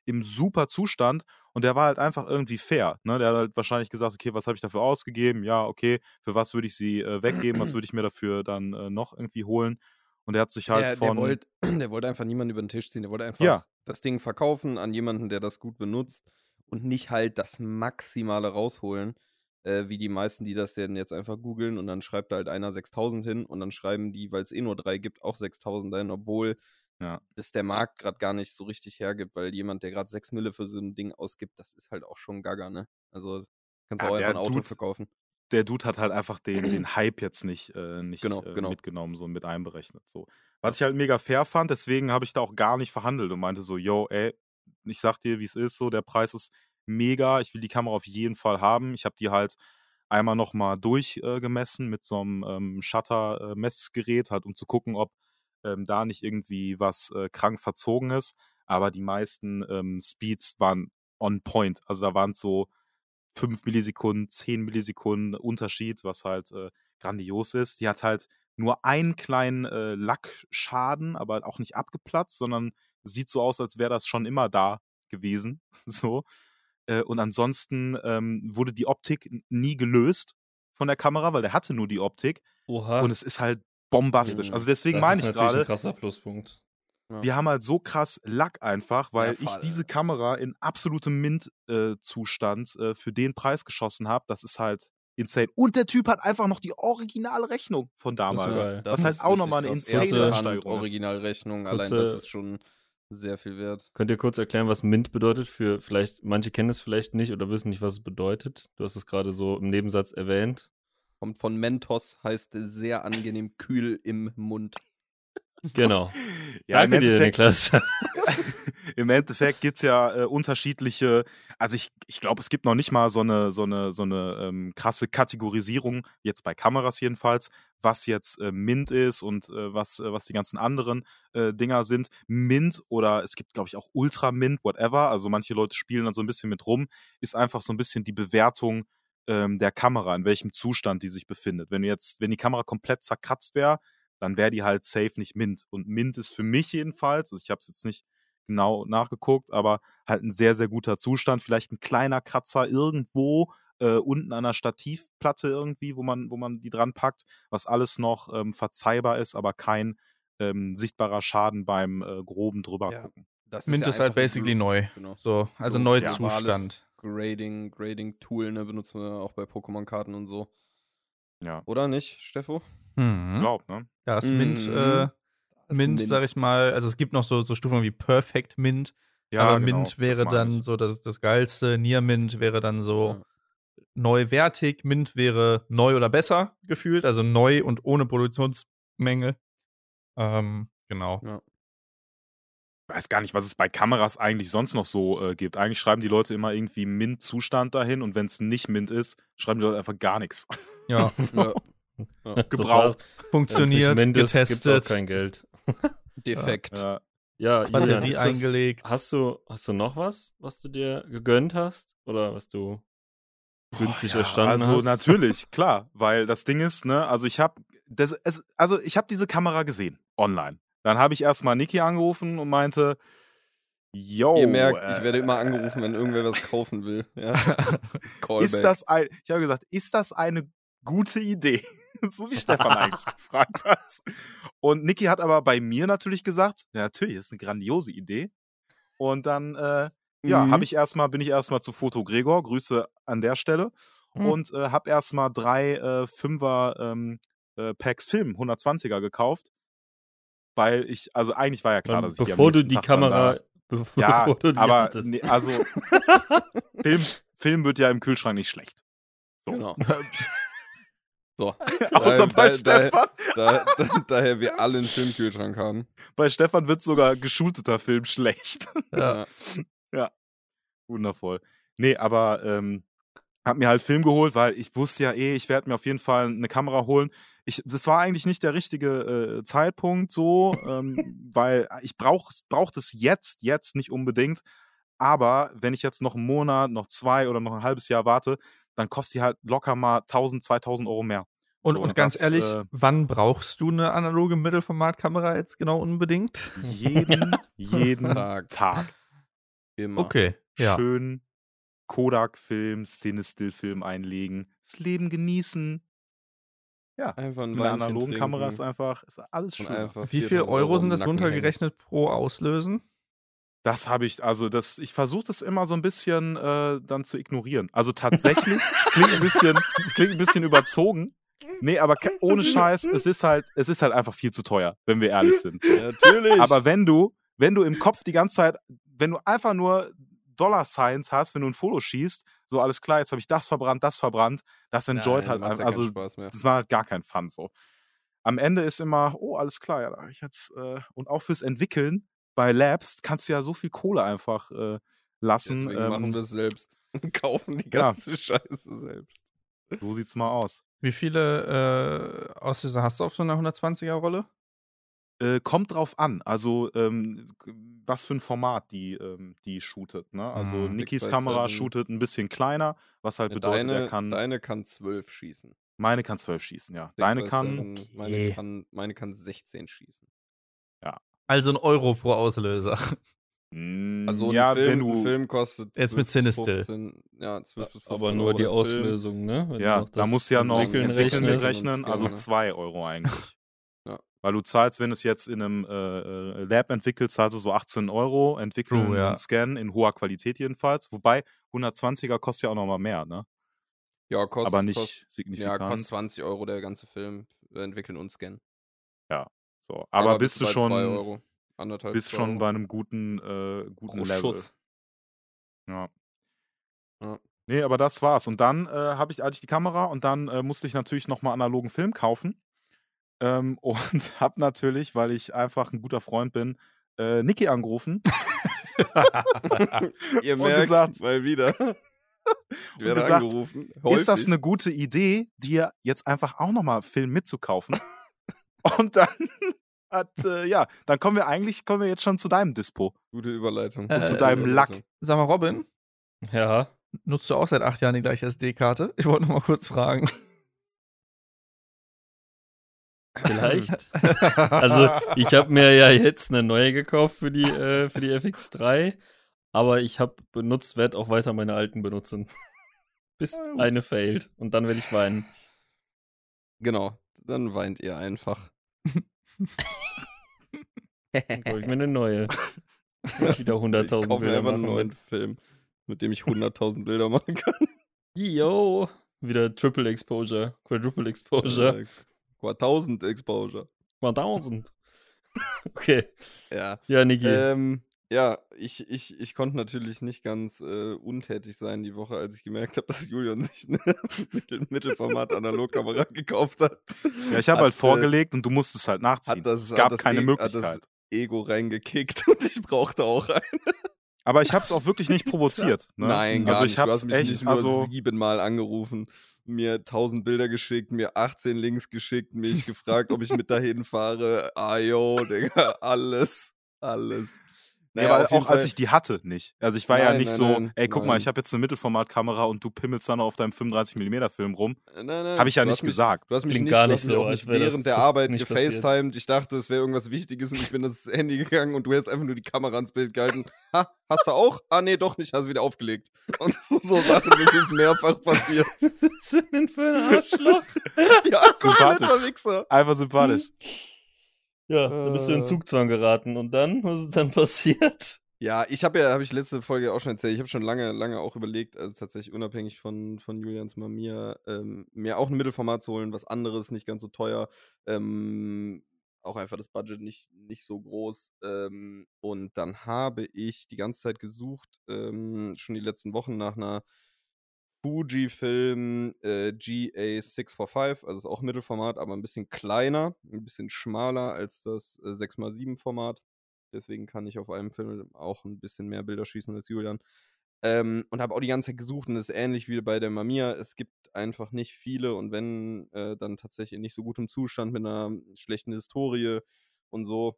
im super Zustand und der war halt einfach irgendwie fair. Ne? Der hat halt wahrscheinlich gesagt, okay, was habe ich dafür ausgegeben? Ja, okay, für was würde ich sie äh, weggeben? Was würde ich mir dafür dann äh, noch irgendwie holen? Und er hat sich halt Der, von. der, wollte, der wollte einfach niemanden über den Tisch ziehen. Der wollte einfach Ja. das Ding verkaufen an jemanden, der das gut benutzt und nicht halt das Maximale rausholen, äh, wie die meisten, die das denn jetzt einfach googeln und dann schreibt da halt einer 6000 hin und dann schreiben die, weil es eh nur drei gibt, auch 6000 hin, obwohl Ja. das der Markt gerade gar nicht so richtig hergibt, weil jemand, der gerade 6 Mille für so ein Ding ausgibt, das ist halt auch schon gaga, ne? Also kannst du Ja, auch einfach ein Auto Dude- verkaufen. der Dude hat halt einfach den, den Hype jetzt nicht, äh, nicht Genau, äh, genau. mitgenommen, so mit einberechnet. So. Was ich halt mega fair fand, deswegen habe ich da auch gar nicht verhandelt und meinte so, yo, ey, ich sag dir, wie es ist, so, der Preis ist mega, ich will die Kamera auf jeden Fall haben. Ich habe die halt einmal nochmal durchgemessen äh, mit so einem ähm, Shutter-Messgerät, halt, um zu gucken, ob ähm, da nicht irgendwie was äh, krank verzogen ist. Aber die meisten ähm, Speeds waren on point. Also da waren es so 5 Millisekunden, 10 Millisekunden Unterschied, was halt äh, grandios ist. Die hat halt nur einen kleinen äh, Lackschaden, aber auch nicht abgeplatzt, sondern sieht so aus, als wäre das schon immer da gewesen. so. Äh, und ansonsten ähm, wurde die Optik nie gelöst von der Kamera, weil der hatte nur die Optik. Oha. Und es ist halt bombastisch. Mhm. Also deswegen das meine ist ich natürlich ein gerade, krasser Pluspunkt. wir haben halt so krass Lack einfach, weil ich voll. diese Kamera in absolutem Mint-Zustand äh, für den Preis geschossen habe. Das ist halt insane. Und der Typ hat einfach noch die originale Rechnung von Das ist damals. geil. Was halt auch nochmal eine insane Erste Steigerung ist. Originalrechnung, allein das ist schon sehr viel wert. Könnt ihr kurz erklären, was Mint bedeutet? Für vielleicht, manche kennen es vielleicht nicht oder wissen nicht, was es bedeutet. Du hast es gerade so im Nebensatz erwähnt. Kommt von Mentos, heißt sehr angenehm kühl im Mund. Genau. Ja, im Danke dir, Endeffekt, Niklas. Im Endeffekt gibt es ja äh, unterschiedliche, also ich, ich glaube, es gibt noch nicht mal so eine, so eine, so eine ähm, krasse Kategorisierung, jetzt bei Kameras jedenfalls, was jetzt äh, Mint ist und äh, was, äh, was die ganzen anderen äh, Dinger sind. Mint oder es gibt, glaube ich, auch Ultra Mint, whatever. Also manche Leute spielen dann so ein bisschen mit rum, ist einfach so ein bisschen die Bewertung ähm, der Kamera, in welchem Zustand die sich befindet. Wenn jetzt, wenn die Kamera komplett zerkratzt wäre, dann wäre die halt safe nicht Mint. Und Mint ist für mich jedenfalls, also ich habe es jetzt nicht genau nachgeguckt, aber halt ein sehr, sehr guter Zustand. Vielleicht ein kleiner Kratzer irgendwo äh, unten an der Stativplatte irgendwie, wo man, wo man die dran packt, was alles noch ähm, verzeihbar ist, aber kein ähm, sichtbarer Schaden beim äh, groben drüber Ja. gucken. Das Mint ja ist halt basically neu. Genau. So, also So Neuzustand. Grading, Grading-Tool, ne, benutzen wir auch bei Pokémon-Karten und so. Ja, Oder nicht, Steffo? Mhm. glaub, ne? Ja, das Mint, Mhm. äh, Das Mint, sag ich mal, also es gibt noch so, so Stufen wie Perfect Mint, Ja, aber genau, Mint wäre dann ich. so das, das Geilste, Near Mint wäre dann so Ja. neuwertig, Mint wäre neu oder besser gefühlt, also neu und ohne Produktionsmenge. Ähm, genau. Ja. Ich weiß gar nicht, was es bei Kameras eigentlich sonst noch so äh, gibt. Eigentlich schreiben die Leute immer irgendwie Mint-Zustand dahin und wenn es nicht Mint ist, schreiben die Leute einfach gar nichts. Ja, Ja. Gebraucht. funktioniert, Wenn es gibt getestet, auch kein Geld. Defekt. Ja. Ja, Julian, Batterie eingelegt. hast du, hast du noch was, was du dir gegönnt hast? Oder was du günstig Boah, ja, erstanden also hast? natürlich, klar, weil das Ding ist, ne, also ich habe das es, also ich habe diese Kamera gesehen online. Dann habe ich erstmal Niki angerufen und meinte, yo, Ihr merkt, ich äh, werde immer angerufen, wenn irgendwer was kaufen will. Ja. Ist das ein, ich habe gesagt, ist das eine gute Idee? so wie Stefan eigentlich gefragt hat. Und Niki hat aber bei mir natürlich gesagt, ja, natürlich, das ist eine grandiose Idee. Und dann, äh, ja, Mhm. habe ich erstmal, bin ich erstmal zu Foto Gregor, Grüße an der Stelle, Mhm. und äh, habe erstmal drei äh, Fünfer ähm, äh, Packs Film 120er gekauft. Weil ich, also eigentlich war ja klar, dass ich bevor die du die Tag Kamera, bevor, ja, bevor du die aber nee, also Film, Film wird ja im Kühlschrank nicht schlecht. So. Genau. so. Außer bei da- Stefan. Da, da, daher wir alle einen Filmkühlschrank haben. Bei Stefan wird sogar geschulteter Film schlecht. Ja. Wundervoll. Nee, aber ähm, hab mir halt Film geholt, weil ich wusste ja eh, ich werde mir auf jeden Fall eine Kamera holen. Ich, das war eigentlich nicht der richtige äh, Zeitpunkt so, ähm, weil ich brauche brauch das jetzt, jetzt nicht unbedingt. Aber wenn ich jetzt noch einen Monat, noch zwei oder noch ein halbes Jahr warte, dann kostet die halt locker mal 1000, 2000 Euro mehr. Und, So, und ganz das, ehrlich, äh, wann brauchst du eine analoge Mittelformatkamera jetzt genau unbedingt? Jeden, jeden Tag. Tag. Immer. Okay, ja. schön Kodak-Film, Cinestill-Film einlegen, das Leben genießen. Ja, Einfach ein mit einer analogen Kamera ist trinken einfach ist alles schön. Wie viel 4000 Euro im sind das Nacken hängen. runtergerechnet pro Auslösen? Das habe ich, also das, ich versuche das immer so ein bisschen äh, dann zu ignorieren. Also tatsächlich, es klingt ein bisschen, es klingt ein bisschen überzogen. Nee, aber ohne Scheiß, es ist halt, es ist halt einfach viel zu teuer, wenn wir ehrlich sind. Ja, natürlich. Aber wenn du, wenn du im Kopf die ganze Zeit, wenn du einfach nur Dollar Signs hast, wenn du ein Foto schießt, so alles klar, jetzt habe ich das verbrannt, das verbrannt, das enjoyt Nein, halt einfach. ja Also Spaß mehr. das war halt gar kein Fun so. Am Ende ist immer, oh, alles klar, ja, da habe ich jetzt, äh, und auch fürs Entwickeln bei Labs kannst du ja so viel Kohle einfach äh, lassen. Deswegen machen Ähm, wir es selbst. Und kaufen die Ja. ganze Scheiße selbst. so sieht's mal aus. Wie viele äh, Auslöser hast du auf so einer 120er-Rolle? Äh, kommt drauf an, also ähm, was für ein Format die, ähm, die shootet. Ne? Also Mhm. Nikis 6 by Kamera 7. shootet ein bisschen kleiner, was halt bedeutet, deine, er kann. deine kann 12 schießen. Meine kann 12 schießen, ja. Six Deine kann. seven, meine, Okay. kann meine kann 16 schießen. Also ein Euro pro Auslöser. Mm, Also ein, ja, Film, wenn ein du. Film kostet Jetzt mit 12 bis Cinestill. 15, Ja, 12 bis 15 aber nur Euro die. Auslösung, ne? Wenn Ja, da du ja noch Entwickeln entwickeln rechnest. mitrechnen, also Genau. 2 Euro eigentlich. Ja. Weil du zahlst, wenn du es jetzt in einem äh, äh, Lab entwickelst, zahlst du so 18 Euro, entwickeln True, ja. und scannen, in hoher Qualität jedenfalls. Wobei 120er kostet ja auch nochmal mehr, ne? Ja, kostet, Aber nicht Kost, ja, signifikant. kostet 20 Euro der ganze Film. äh, Entwickeln und scannen. so. Aber, bist du bei schon, 2 Euro. Bist schon Euro. bei einem guten, äh, guten pro Level. Schuss. Ja. Ja. Nee, aber das war's. Und dann äh, habe ich, hatte ich die Kamera und dann äh, musste ich natürlich nochmal analogen Film kaufen. Ähm, und habe natürlich, weil ich einfach ein guter Freund bin, äh, Niki angerufen. Ihr Und merkt, gesagt- mal wieder. Ich werde gesagt, angerufen. Ist das häufig. eine gute Idee, dir jetzt einfach auch nochmal Film mitzukaufen? und dann hat, äh, ja, dann kommen wir eigentlich, kommen wir jetzt schon zu deinem Dispo. gute Überleitung? Äh, Gute zu deinem. Lack. Sag mal, Robin, Ja. nutzt du auch seit acht Jahren die gleiche SD-Karte? Ich wollte noch mal kurz fragen. Vielleicht. Also, ich habe mir ja jetzt eine neue gekauft für die, äh, für die FX3, aber ich habe benutzt, werde auch weiter meine alten benutzen. Bis Ah, eine failt. Und dann werde ich weinen. Genau, dann weint ihr einfach. Dann hol ich mir eine neue. Und wieder 100.000 ich kaufe mir Bilder einfach einen neuen mit. Film, mit dem ich 100.000 Bilder machen kann. Yo! Wieder Triple Exposure, Quadruple Exposure, Äh, 1000 Exposure. mal 1000. Okay. Ja. Ja, Niki. Ähm, ja, ich, ich, ich konnte natürlich nicht ganz äh, untätig sein die Woche, als ich gemerkt habe, dass Julian sich eine Mittel Mittelformat-Analogkamera gekauft hat. Ja, ich habe halt äh, vorgelegt und du musstest halt nachziehen. Hat das, es gab keine E- Möglichkeit. Hat das Ego reingekickt und ich brauchte auch einen. Aber ich habe es auch wirklich nicht provoziert. Ne? Nein, gar also nicht. ich du habe hast es mich echt, nicht nur also siebenmal angerufen, mir 1000 Bilder geschickt, mir 18 Links geschickt, mich gefragt, ob ich mit dahin fahre. Ah, yo, Digga, alles, alles. Ja, Naja, aber auf jeden auch als Fall- ich die hatte, nicht. Also ich war ja Nein, nicht nein, so, nein, ey, guck mal, ich habe jetzt eine Mittelformatkamera und du pimmelst dann noch auf deinem 35mm Film rum. Nein, nein, Habe ich ja nicht mich, gesagt. Du hast mich Klingt nicht, gar nicht so, als wär das- während der das Arbeit gefacetimed. Ich dachte, es wäre irgendwas Wichtiges und ich bin das Handy gegangen und du hättest einfach nur die Kamera ans Bild gehalten. Ha, hast du auch? Ah, nee, doch nicht, hast du wieder aufgelegt. Und so, so Sachen, das ist mehrfach passiert. Was ist denn für ein Arschloch? Ja, Sympathisch. Einfach sympathisch. Ja, da bist du in Äh. Zugzwang geraten. Und dann? Was ist dann passiert? Ja, ich habe ja, habe ich letzte Folge auch schon erzählt, ich habe schon lange, lange auch überlegt, also tatsächlich unabhängig von, von Julians Mamiya, ähm, mir auch ein Mittelformat zu holen, was anderes, nicht ganz so teuer. Ähm, auch einfach das Budget nicht, nicht so groß. Ähm, und dann habe ich die ganze Zeit gesucht, ähm, schon die letzten Wochen nach einer Fujifilm äh, GA645, also ist auch Mittelformat, aber ein bisschen kleiner, ein bisschen schmaler als das äh, 6x7 Format. Deswegen kann ich auf einem Film auch ein bisschen mehr Bilder schießen als Julian. Ähm, und habe auch die ganze Zeit gesucht und das ist ähnlich wie bei der Mamiya. Es gibt einfach nicht viele und wenn, äh, dann tatsächlich in nicht so gutem Zustand mit einer schlechten Historie und so.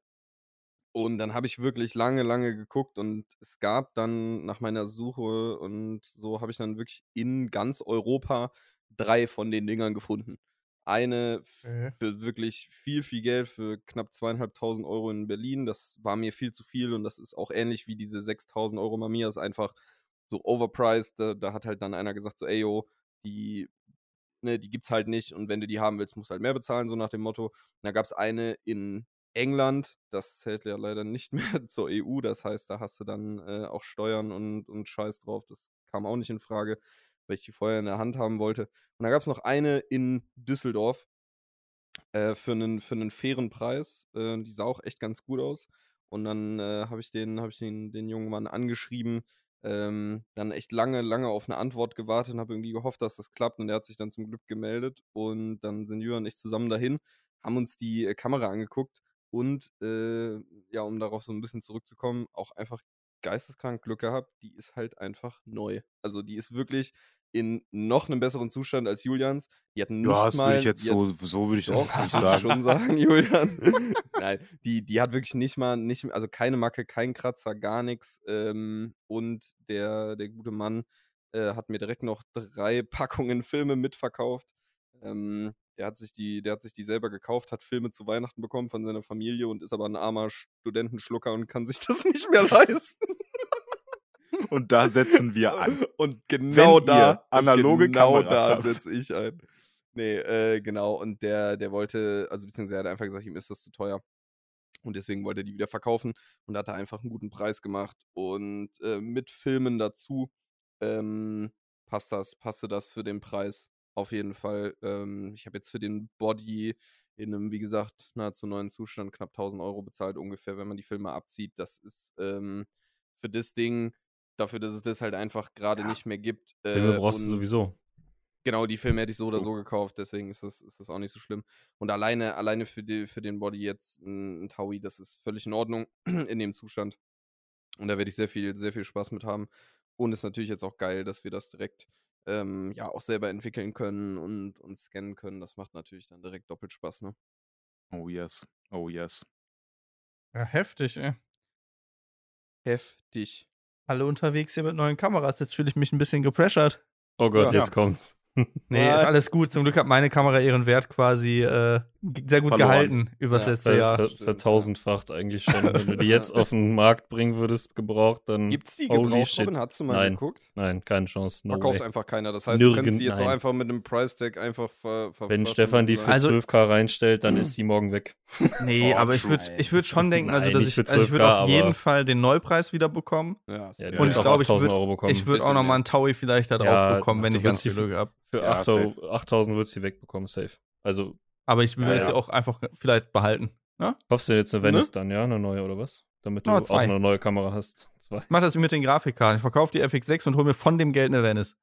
Und dann habe ich wirklich lange, lange geguckt und es gab dann nach meiner Suche und so habe ich dann wirklich in ganz Europa drei von den Dingern gefunden. Eine Okay. für wirklich viel, viel Geld, für knapp zweieinhalbtausend Euro in Berlin. Das war mir viel zu viel und das ist auch ähnlich wie diese 6000 Euro Mamiya, ist einfach so overpriced. Da, da hat halt dann einer gesagt, so, ey, yo, die, ne, die gibt's halt nicht und wenn du die haben willst, musst du halt mehr bezahlen, so nach dem Motto. Und da gab's eine in England, das zählt ja leider nicht mehr zur EU, das heißt, da hast du dann äh, auch Steuern und, und Scheiß drauf, das kam auch nicht in Frage, weil ich die vorher in der Hand haben wollte. Und da gab's noch eine in Düsseldorf äh, für einen für einen fairen Preis. Äh, die sah auch echt ganz gut aus. Und dann äh, habe ich den, habe ich den, den jungen Mann angeschrieben, ähm, dann echt lange, lange auf eine Antwort gewartet und habe irgendwie gehofft, dass das klappt. Und der hat sich dann zum Glück gemeldet. Und dann sind Jürgen und ich zusammen dahin, haben uns die äh, Kamera angeguckt und äh, ja, um darauf so ein bisschen zurückzukommen, auch einfach geisteskrank Glück gehabt. Die ist halt einfach neu. Also die ist wirklich in noch einem besseren Zustand als Julians. Die hat nicht Ja, das mal, würde ich jetzt die hat, so, so würde ich das doch, jetzt nicht sagen. schon sagen, Julian. Nein, die, die hat wirklich nicht mal, nicht, also keine Macke, kein Kratzer, gar nichts. Ähm, und der, der gute Mann äh, hat mir direkt noch drei Packungen Filme mitverkauft. Ähm, der hat sich die, der hat sich die selber gekauft, hat Filme zu Weihnachten bekommen von seiner Familie und ist aber ein armer Studentenschlucker und kann sich das nicht mehr leisten. Und da setzen wir an. Und genau Wenn da, analoge genau Kameras da setze ich ein. Nee, äh, genau. Und der, der wollte, also beziehungsweise er hat einfach gesagt, ihm ist das zu teuer. Und deswegen wollte er die wieder verkaufen und hat da einfach einen guten Preis gemacht. Und äh, mit Filmen dazu ähm, passt das, passte das für den Preis auf jeden Fall. Ähm, ich habe jetzt für den Body in einem, wie gesagt, nahezu neuen Zustand knapp 1000 Euro bezahlt, ungefähr, wenn man die Filme abzieht. Das ist ähm, für das Ding, dafür, dass es das halt einfach gerade nicht mehr gibt. Filme äh, brauchst du sowieso. Genau, die Filme hätte ich so oder so gekauft, deswegen ist das, ist das auch nicht so schlimm. Und alleine, alleine für, die, für den Body jetzt ein, ein Taui, das ist völlig in Ordnung in dem Zustand. Und da werde ich sehr viel, sehr viel Spaß mit haben. Und ist natürlich jetzt auch geil, dass wir das direkt ähm, ja auch selber entwickeln können und, und scannen können. Das macht natürlich dann direkt doppelt Spaß, ne? Oh yes. Oh yes. Ja, heftig, ey. Heftig. Alle unterwegs hier mit neuen Kameras. Jetzt fühle ich mich ein bisschen gepressured. Oh Gott, Ja. jetzt kommt's. Nee, ist alles gut. Zum Glück hat meine Kamera ihren Wert quasi äh, sehr gut Verloren. gehalten übers Ja. letzte Jahr. ver, vertausendfacht eigentlich schon. Wenn du die jetzt auf den Markt bringen würdest, gebraucht, dann. Gibt's die gebraucht. Robin? Hast du mal Nein. geguckt? Nein, keine Chance. No Verkauft way. einfach keiner. Das heißt, du Nirgend- kannst sie jetzt auch nein. einfach mit einem Price-Tag einfach ver, ver Wenn Stefan die für Also- 12k reinstellt, dann ist die morgen weg. Nee, Oh, aber ich würde ich würd schon denken, also Nein, dass ich, also ich würde 12K, auf jeden Fall den Neupreis wieder bekommen. Ja, Ja, du Und ich glaube, ich 8000 würd- würde auch bisschen noch mal mehr. einen Taui vielleicht da drauf Ja, bekommen, wenn du ich ganz viel Glück habe. Für Ja, 8000 8000 würdest du die wegbekommen, safe. Also, Aber ich würde Ja, sie ja. auch einfach vielleicht behalten. Ne? kaufst du jetzt eine Ne? Venice dann, ja? Eine neue oder was? Damit du Ja, auch eine neue Kamera hast. Zwei. Ich mache das wie mit den Grafikkarten. Ich verkaufe die FX6 und hole mir von dem Geld eine Venice.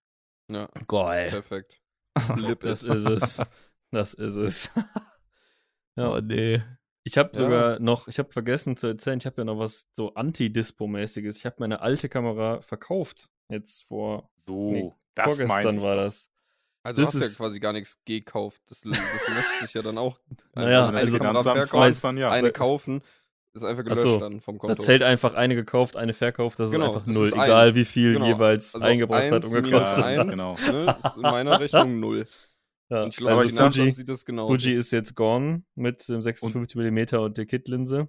Ja, Geil. perfekt. Lip Das it. ist es. Das ist es. ja. Oh nee. Ich habe Ja. sogar noch, ich habe vergessen zu erzählen, ich habe ja noch was so Anti-Dispo-mäßiges. Ich habe meine alte Kamera verkauft. Jetzt vor, So, Nee, das vorgestern war doch. das. Also Das hast du ja ist- quasi gar nichts gekauft. Das, das löscht sich ja dann auch. Naja, also die Kamera verkaufen, ist, dann ja. eine kaufen, ist einfach Ach gelöscht so, dann vom Da Konto. zählt einfach eine gekauft, eine verkauft, das Genau, ist einfach das null. ist Egal eins. wie viel Genau. jeweils Also eingebracht hat und gekostet hat. eins, genau. Ne, das ist in meiner Rechnung null. Ja, Und ich glaube, also Fuji, sieht das genau. Fuji ist jetzt gone mit dem 56 mm und der Kit-Linse.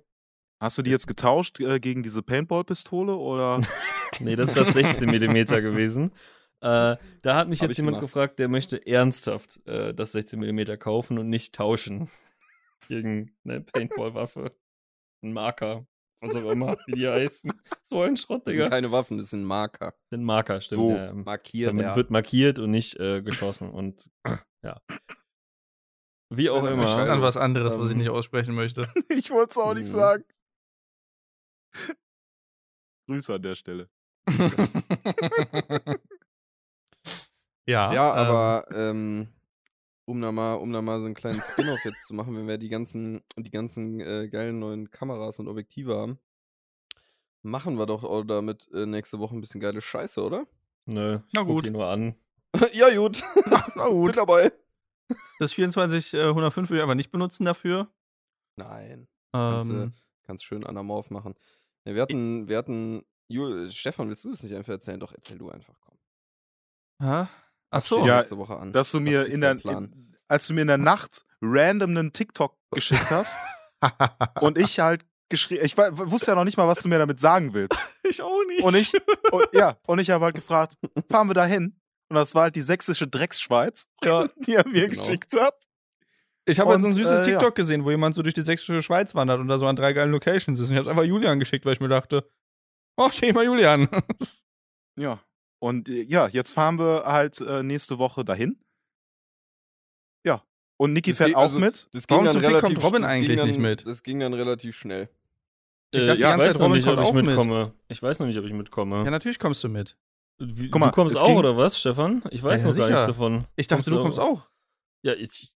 Hast du die jetzt getauscht äh, gegen diese Paintball-Pistole oder? Nee, das ist das 16 mm gewesen. Äh, da hat mich Hab jetzt ich jemand gemacht. gefragt, der möchte ernsthaft äh, das 16 mm kaufen und nicht tauschen gegen eine Paintball-Waffe. Ein Marker. Was auch immer, wie die heißen. So ein Schrott, Das sind Digga. keine Waffen, das sind Marker. Den Marker, stimmt. So, ja, ja. Markiert. Damit wird markiert und nicht äh, geschossen. Und ja. Wie auch Dann immer. Bescheid. Dann was anderes, was ich Ähm. nicht aussprechen möchte. Ich wollte es auch nicht Mhm. sagen. Grüße an der Stelle. Ja, Ja, ähm, aber ähm, um da mal, um da mal so einen kleinen Spin-off jetzt zu machen, wenn wir die ganzen, die ganzen äh, geilen neuen Kameras und Objektive haben, machen wir doch auch damit äh, nächste Woche ein bisschen geile Scheiße, oder? Nö, Na gut. die nur an. ja, gut. na gut. Mit dabei. Das 2405 will ich aber nicht benutzen dafür. Nein. Kannst, Ähm, äh, kannst schön anamorph machen. Ja, wir hatten, wir hatten, Jul, Stefan, willst du das nicht einfach erzählen? Doch, erzähl du einfach, komm. hä? Ach so. Ja, nächste Woche an. Dass du mir in der in, als du mir in der Nacht random einen TikTok geschickt hast und ich halt geschrieben, ich wusste ja noch nicht mal, was du mir damit sagen willst. ich auch nicht. Und ich, und, ja, und ich habe halt gefragt, fahren wir da hin? Und das war halt die sächsische Drecksschweiz, Ja. die er mir Genau. geschickt hat. Ich habe halt so ein süßes äh, ja. TikTok gesehen, wo jemand so durch die sächsische Schweiz wandert und da so an drei geilen Locations ist. Und ich habe einfach Julian geschickt, weil ich mir dachte, ach, schick mal Julian. Ja. Und äh, ja, jetzt fahren wir halt äh, nächste Woche dahin. Ja. Und Niki Das fährt auch also- mit. Das Warum ging zum dann Fick relativ kommt Robin eigentlich dann, nicht mit? Das ging dann relativ schnell. Ich Äh, dachte die ich weiß Zeit, Robin nicht, ob ich auch mit. mitkomme. Ich weiß noch nicht, ob ich mitkomme. ja, natürlich kommst du mit. Wie, Guck mal, du kommst auch, ging- oder was, Stefan? Ich weiß Ja, noch gar nichts davon. Ich dachte, du kommst auch. Ja, ich,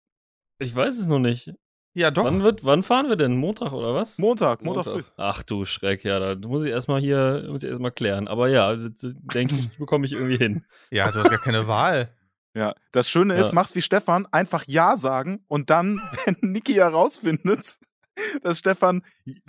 ich weiß es noch nicht. Ja, doch. Wann, wird, wann fahren wir denn? Montag oder was? Montag, Montag, Montag. früh. Ach du Schreck, ja, da muss ich erstmal hier, muss ich erstmal klären. Aber ja, denke ich, bekomme ich irgendwie hin. Ja, du hast gar keine Wahl. Ja, das Schöne ist, Ja. mach's wie Stefan, einfach Ja sagen und dann, wenn Niki herausfindet, dass Stefan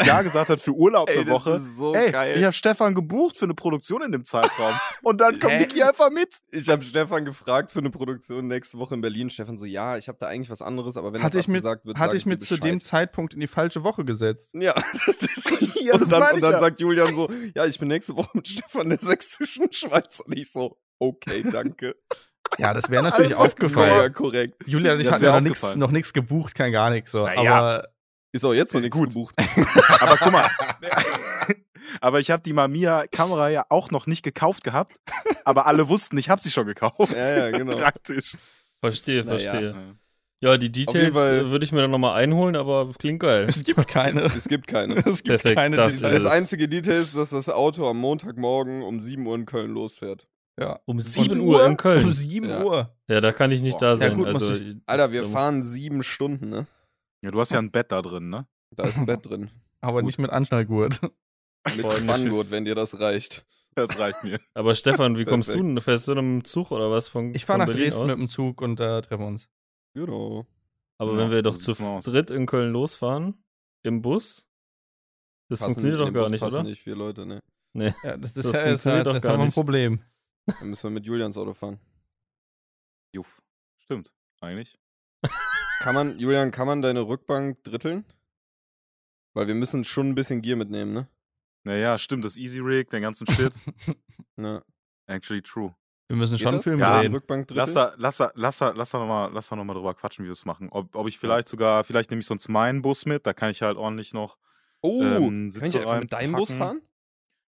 Ja gesagt hat für Urlaub eine Woche. ist so Ey, geil. ich habe Stefan gebucht für eine Produktion in dem Zeitraum. Und dann kommt? Niki einfach mit. Ich habe Stefan gefragt für eine Produktion nächste Woche in Berlin. Stefan so, ja, ich habe da eigentlich was anderes, aber wenn Hatte das ich mit, abgesagt wird, hatte ich mir zu dem. Zeitpunkt in die falsche Woche gesetzt. Ja. Ja, und das dann, und ich dann ja. sagt Julian so, ja, ich bin nächste Woche mit Stefan in der sächsischen Schweiz. Und ich so, okay, danke. Ja, das wäre natürlich Einfach Ja, aufgefallen. korrekt. Julian und ich Das hatten noch nichts aufgefallen. noch nix gebucht, kein gar nichts so. Na ja. Aber Ist auch jetzt noch nichts gut. gebucht. Aber guck mal. aber ich habe die Mamiya-Kamera ja auch noch nicht gekauft gehabt. Aber alle wussten, ich habe sie schon gekauft. Ja, ja, genau. Praktisch. Verstehe, Naja. verstehe. Ja, die Details äh, würde ich mir dann nochmal einholen, aber klingt geil. es gibt keine. Es gibt keine. Es gibt Perfekt, keine das Details. Das einzige Detail ist, dass das Auto am Montagmorgen um 7 Uhr in Köln losfährt. Ja. Um 7 7 Uhr in Um Köln. 7 Ja. Uhr. Ja, da kann ich nicht Boah. da Ja, sein. gut, muss also, ich- Alter, wir fahren sieben Stunden, ne? Ja, du hast ja ein Bett da drin, ne? Da ist ein Bett drin. Aber nicht mit Anschnallgurt. Mit Spanngurt, wenn dir das reicht. Das reicht mir. Aber Stefan, wie kommst Perfekt. du denn? Fährst du mit dem Zug oder was von Ich fahre nach Berlin Dresden aus? mit dem Zug und da treffen wir uns. Genau. Aber Ja, wenn wir doch zu dritt in Köln losfahren, im Bus, das Passen- funktioniert doch gar Bus nicht, oder? nicht vier Leute, ne? Ja, das ist Das ja jetzt, funktioniert doch jetzt gar haben wir ein. Problem. Dann müssen wir mit Julians Auto fahren. Juff. Stimmt, eigentlich. Kann man, Julian, kann man deine Rückbank dritteln? Weil wir müssen schon ein bisschen Gier mitnehmen, ne? Naja, stimmt, das Easy Rig, den ganzen Shit. Ja. Actually true. Wir müssen Geht schon? Film Ja, drehen. Rückbank Lass dritteln? da, lass da, lass da, lass da nochmal noch mal drüber quatschen, wie wir das machen. Ob, ob ich vielleicht sogar, vielleicht nehme ich sonst meinen Bus mit, da kann ich halt ordentlich noch, Oh, ähm, kann ich Sitze einfach mit deinem Bus reinpacken. fahren?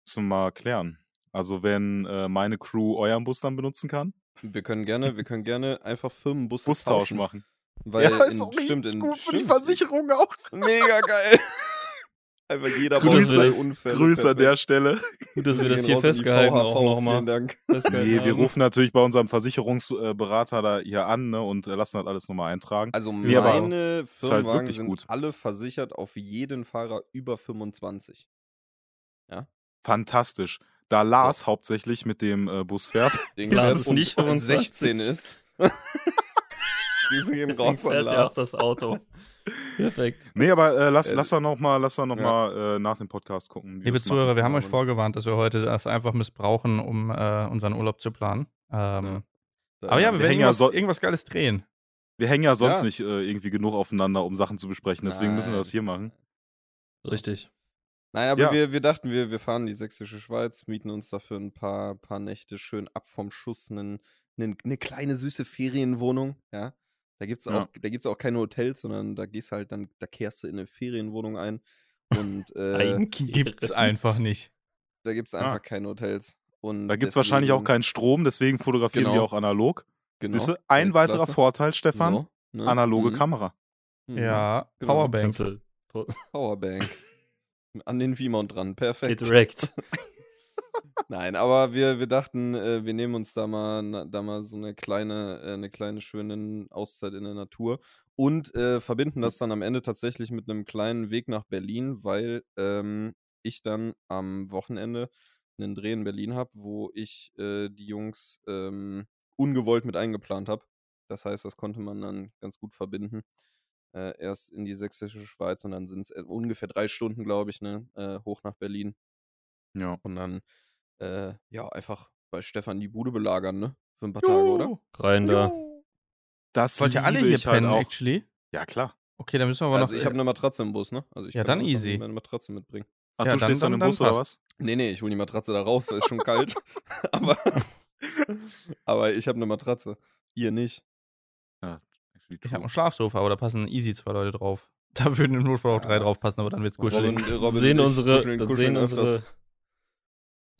müssen wir mal klären. Also wenn äh, meine Crew euren Bus dann benutzen kann, Wir können gerne, wir können gerne einfach Firmenbusse Bustausch tauschen. machen. Weil ja, ist in, auch stimmt, richtig in, gut für die stimmt. Versicherung auch. Mega geil. Einfach jeder Grüße, Unfälle. Grüße an der. Stelle. Gut, dass wir das hier festgehalten VHV, auch nochmal. Vielen Dank. Nee, wir rufen natürlich bei unserem Versicherungsberater da hier an ne, und lassen das alles nochmal eintragen. Also Nee, meine ist halt Firmenwagen wirklich sind gut. alle versichert auf jeden Fahrer über 25. Fantastisch. Da Lars hauptsächlich mit dem äh, Bus fährt. Den Lars ist um nicht 25. 16 ist. Grüße gehen raus an fährt er auch Lars. das Auto. Perfekt. Nee, aber äh, lass, Äh, lass da nochmal noch, ja. mal, äh, nach dem Podcast gucken. Liebe wir's machen. Zuhörer, wir haben euch vorgewarnt, dass wir heute das einfach missbrauchen, um äh, unseren Urlaub zu planen. Ähm, Da- Aber ja, wir wir werden hängen ja irgendwas, so- irgendwas Geiles drehen. Wir hängen ja sonst Ja. nicht äh, irgendwie genug aufeinander, um Sachen zu besprechen. Deswegen müssen wir Nein. das hier machen. Richtig. Nein, aber Ja. wir, wir dachten, wir, wir fahren in die sächsische Schweiz, mieten uns dafür ein paar, paar Nächte schön ab vom Schuss, einen, einen, eine kleine süße Ferienwohnung, ja. Da gibt's Ja. auch, da gibt's auch keine Hotels, sondern da gehst halt dann, da kehrst du in eine Ferienwohnung ein und äh. Gibt's einfach nicht. da gibt's Ah. einfach keine Hotels. Und Da gibt es wahrscheinlich auch keinen Strom, deswegen fotografieren Genau. wir auch analog. genau, Siehste, ein weiterer Weltklasse. Vorteil, Stefan, So, ne? analoge Mhm. Kamera. Mhm. Ja, Genau. Powerbank. Powerbank. An den V-Mount dran. Perfekt. Wrecked. Nein, aber wir, wir dachten, äh, wir nehmen uns da mal, da mal so eine kleine, äh, eine kleine schöne Auszeit in der Natur und äh, verbinden das dann am Ende tatsächlich mit einem kleinen Weg nach Berlin, weil ähm, ich dann am Wochenende einen Dreh in Berlin habe, wo ich äh, die Jungs ähm, ungewollt mit eingeplant habe. Das heißt, das konnte man dann ganz gut verbinden. Äh, erst in die sächsische Schweiz und dann sind es ungefähr drei Stunden, glaube ich, ne, äh, hoch nach Berlin. Ja. Und dann, äh, ja, einfach bei Stefan die Bude belagern, ne? Für ein paar Tage, oder? Rein da. Das Wollt ihr alle hier ich halt pennen, auch. actually? Ja, klar. Okay, dann müssen wir aber also noch. ich habe eine Matratze im Bus, ne? Also ich Ja, kann dann easy. Meine Matratze mitbringen. Ach, Ja, du dann- stehst dann, dann- im Bus dann oder was? Nee, nee, ich hole die Matratze da raus, weil ist schon kalt. aber, aber ich habe eine Matratze. Ihr nicht. ich habe ein Schlafsofa, aber da passen easy zwei Leute drauf. Da würden im Notfall auch drei Ja. drauf passen, aber dann wird's kuschelig. Robin, äh, Robin sehen ich unsere, kuscheln- dann kuscheln sehen unsere.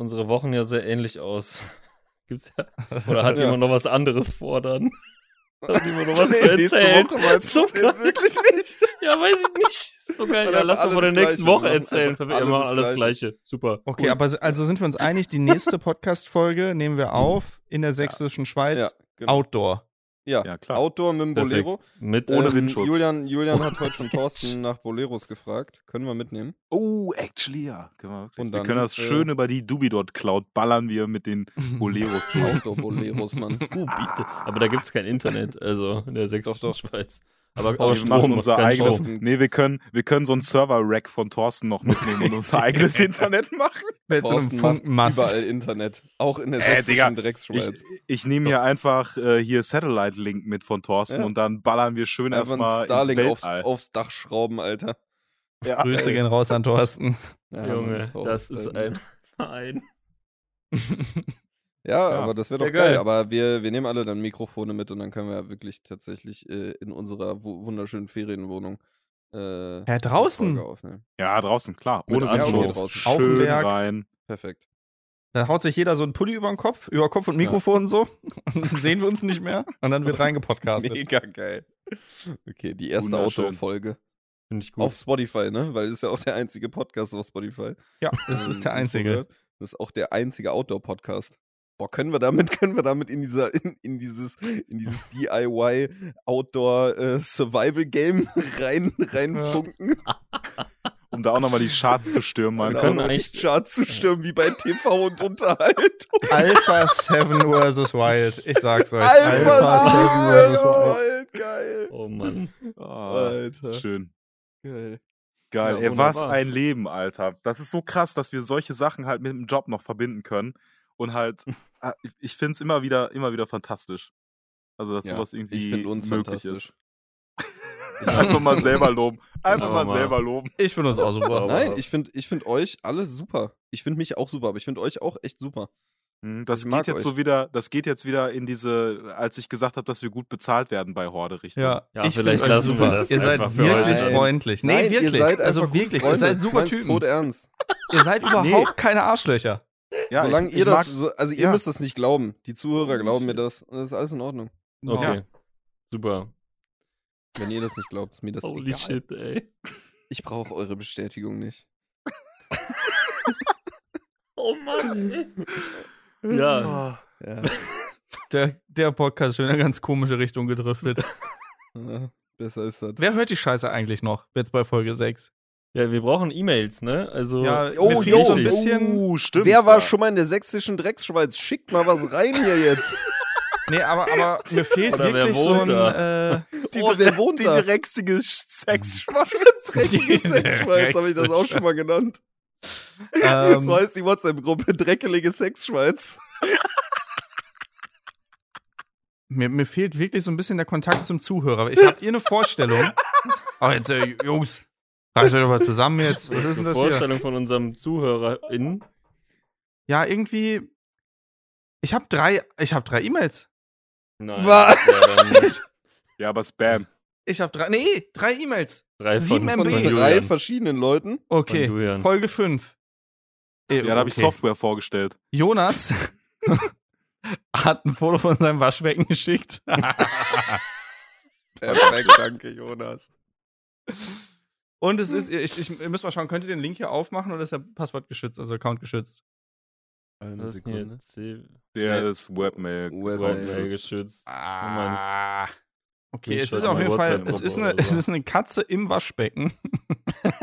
Unsere Wochen ja sehr ähnlich aus. Gibt's ja. Oder hat Ja. jemand noch was anderes vor dann? Hat jemand noch was Nee, zu nächste erzählen? Woche du? So geil. Wirklich nicht. Ja, weiß ich nicht. So geil. Ja, lass doch von der nächsten Woche machen. erzählen. Einfach Wir alle immer alles Gleiche. Gleiche. Super. Okay, Cool. aber also sind wir uns einig, die nächste Podcast-Folge nehmen wir auf in der sächsischen Schweiz. Genau. Outdoor. Ja, Ja, klar. Outdoor mit dem Perfekt. Bolero. Mit Ohne Ähm, Windschutz. Julian, Julian hat heute schon Thorsten nach Boleros gefragt. Können wir mitnehmen? Oh, actually, ja. Können wir, wirklich. Und wir dann, können das äh, schön über die Dubidot Cloud ballern wir mit den Boleros. durch. Outdoor-Boleros, Mann. Uh, bitte. Aber da gibt's kein Internet, also in der sächsischen doch. Schweiz. Aber Aber wir machen unser eigenes. Strom. Nee, wir können, wir können so ein Server-Rack von Thorsten noch mitnehmen und unser eigenes Internet machen. Mit so einem Thorsten macht Funkenmast. überall Internet. Auch in der Äh, sächsischen Ich, Drecksschweiz. ich nehme hier einfach äh, hier Satellite-Link mit von Thorsten Ja. und dann ballern wir schön erstmal ein ins Starlink aufs, Weltall. aufs Dach schrauben, Alter. Ja. Grüße gehen raus an Thorsten. Ja, Junge, Thorsten. das ist ein Verein. Ja, Ja. aber das wäre doch Ja, geil. geil. Aber wir, wir nehmen alle dann Mikrofone mit und dann können wir ja wirklich tatsächlich äh, in unserer wu- wunderschönen Ferienwohnung äh, Ja, draußen. Ja, draußen, klar. Ohne Anschluss. Windschutz. draußen. Auf dem Schön Berg. rein. Perfekt. Dann haut sich jeder so einen Pulli über den Kopf, über Kopf und Mikrofon so. Und dann sehen wir uns nicht mehr. Und dann wird reingepodcastet. Mega geil. Okay, die erste. Outdoor-Folge. Finde ich gut. Auf Spotify, ne? Weil es ist ja auch der einzige Podcast auf Spotify. Ja, das ist der Ähm, einzige. Das ist auch der einzige Outdoor-Podcast. Boah, können wir damit, können wir damit in dieser, in, in dieses, in dieses DIY Outdoor äh, Survival Game rein, reinfunken? Um da auch nochmal die Charts zu stürmen, Wir meinst können du? noch eigentlich- Charts zu stürmen, wie bei TV und Unterhaltung. Alpha 7 vs. Wild. Ich sag's euch. Alpha 7 vs. Wild. Wild. Geil. Oh Mann. Ah, Alter. schön. Geil. Geil. Ja, Ey, was ein Leben, Alter. Das ist so krass, dass wir solche Sachen halt mit dem Job noch verbinden können. Und halt, ah, ich- finde es immer wieder, immer wieder fantastisch. Also, dass Ja, sowas irgendwie möglich ist. Einfach mal selber loben. Einfach Aber mal mal. selber loben. Ich finde uns auch super. Nein, ich finde ich find euch alle super. Ich finde mich auch super, aber ich finde euch auch echt super. Mhm, Das Ich geht jetzt euch. so wieder, das geht jetzt wieder in diese, als ich gesagt habe, dass wir gut bezahlt werden bei Horde, Richtung. Ja, Ja, ich vielleicht lassen wir super. das Ihr seid einfach wirklich heute. freundlich. Nee, Nein, wirklich. Ihr seid also einfach wirklich. Freunde. Ihr seid super Typen. ernst. Ihr seid überhaupt keine Arschlöcher. Ja, Solange ich, ihr ich das, so, also ihr ja. müsst das nicht glauben. Die Zuhörer Oh, glauben mir das. Und das ist alles in Ordnung. Okay. Super. Wenn ihr das nicht glaubt, ist mir das Holy egal. shit, ey. Ich brauche eure Bestätigung nicht. Oh Mann, ey. Ja. Ah. Ja, Der, der Podcast ist schon in eine ganz komische Richtung gedriftet. ja, besser ist das. Wer hört die Scheiße eigentlich noch? Jetzt bei Folge 6. Ja, wir brauchen E-Mails, ne? Also. Ja, Oh, fehlt so ein bisschen. Oh, stimmt. Wer war ja. schon mal in der sächsischen Drecksschweiz? Schickt mal was rein hier jetzt. Nee, aber, aber mir fehlt Oder wer wirklich so wohnt ein. Äh, Die, Oh, wer wohnt die da? drecksige Sexschweiz. Dreckige Sexschweiz, habe ich das auch schon mal genannt. ähm, so heißt die WhatsApp-Gruppe Dreckelige Sexschweiz. mir, mir fehlt wirklich so ein bisschen der Kontakt zum Zuhörer. Ich habt ihr eine Vorstellung? Aber jetzt, äh, Jungs, reißt euch doch mal zusammen jetzt. Was ist denn das hier? Vorstellung von unserem ZuhörerInnen. Ja, irgendwie. Ich habe drei, ich habe drei E-Mails. Nein. Ja, Ja, aber Spam. Ich habe drei, nee, drei E-Mails. drei Sieben von, MB. Von drei verschiedenen Leuten. Okay. Folge 5. Ja, da habe ich Software vorgestellt. Jonas hat ein Foto von seinem Waschbecken geschickt. Perfekt, danke, Jonas. Und es ist, ich, ich, ihr müsst mal schauen, könnt ihr den Link hier aufmachen oder ist er passwortgeschützt, also Account geschützt? Eine denn Sekunde. Der Nee. ist Webmail. Webmail. Webmail geschützt. Ah. Okay, es ist auf jeden Fall, es ist, eine, es ist eine Katze im Waschbecken.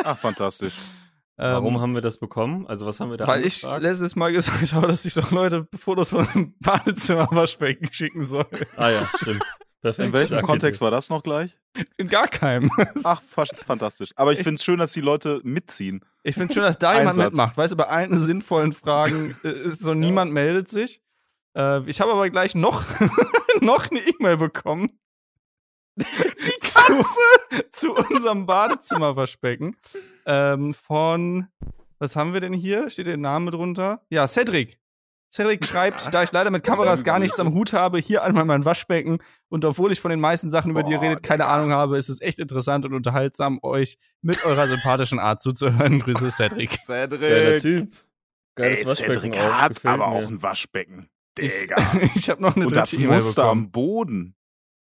Ach, fantastisch. Warum Ähm, haben wir das bekommen? Also was haben wir da Weil ich angefragt? letztes Mal gesagt habe, dass ich doch Leute Fotos von einem Badezimmer-Waschbecken schicken soll. Ah ja, stimmt. Perfekt. In welchem Kontext war das noch gleich? In gar keinem. Ach, fast fantastisch. Aber ich Ich- finde es schön, dass die Leute mitziehen. Ich finde schön, dass da jemand Einsatz. mitmacht. Weißt du, bei allen sinnvollen Fragen äh, ist so niemand meldet sich. Äh, ich habe aber gleich noch, noch eine E-Mail bekommen. Die Katze! Zu, zu unserem Badezimmerwaschbecken. Ähm, von, was haben wir denn hier? Steht der Name drunter? Ja, Cedric. Cedric schreibt, da ich leider mit Kameras gar nichts am Hut habe, hier einmal mein Waschbecken. Und obwohl ich von den meisten Sachen, über die ihr redet, keine. Ahnung habe, ist es echt interessant und unterhaltsam, euch mit eurer sympathischen Art zuzuhören. Grüße, Cedric. Geiler Cedric. Typ. Geiles Ey, Waschbecken Cedric auch. hat gefällt aber mir. auch ein Waschbecken. Ich, Digga. ich habe noch eine Und dritte E-Mail Muster bekommen. am Boden.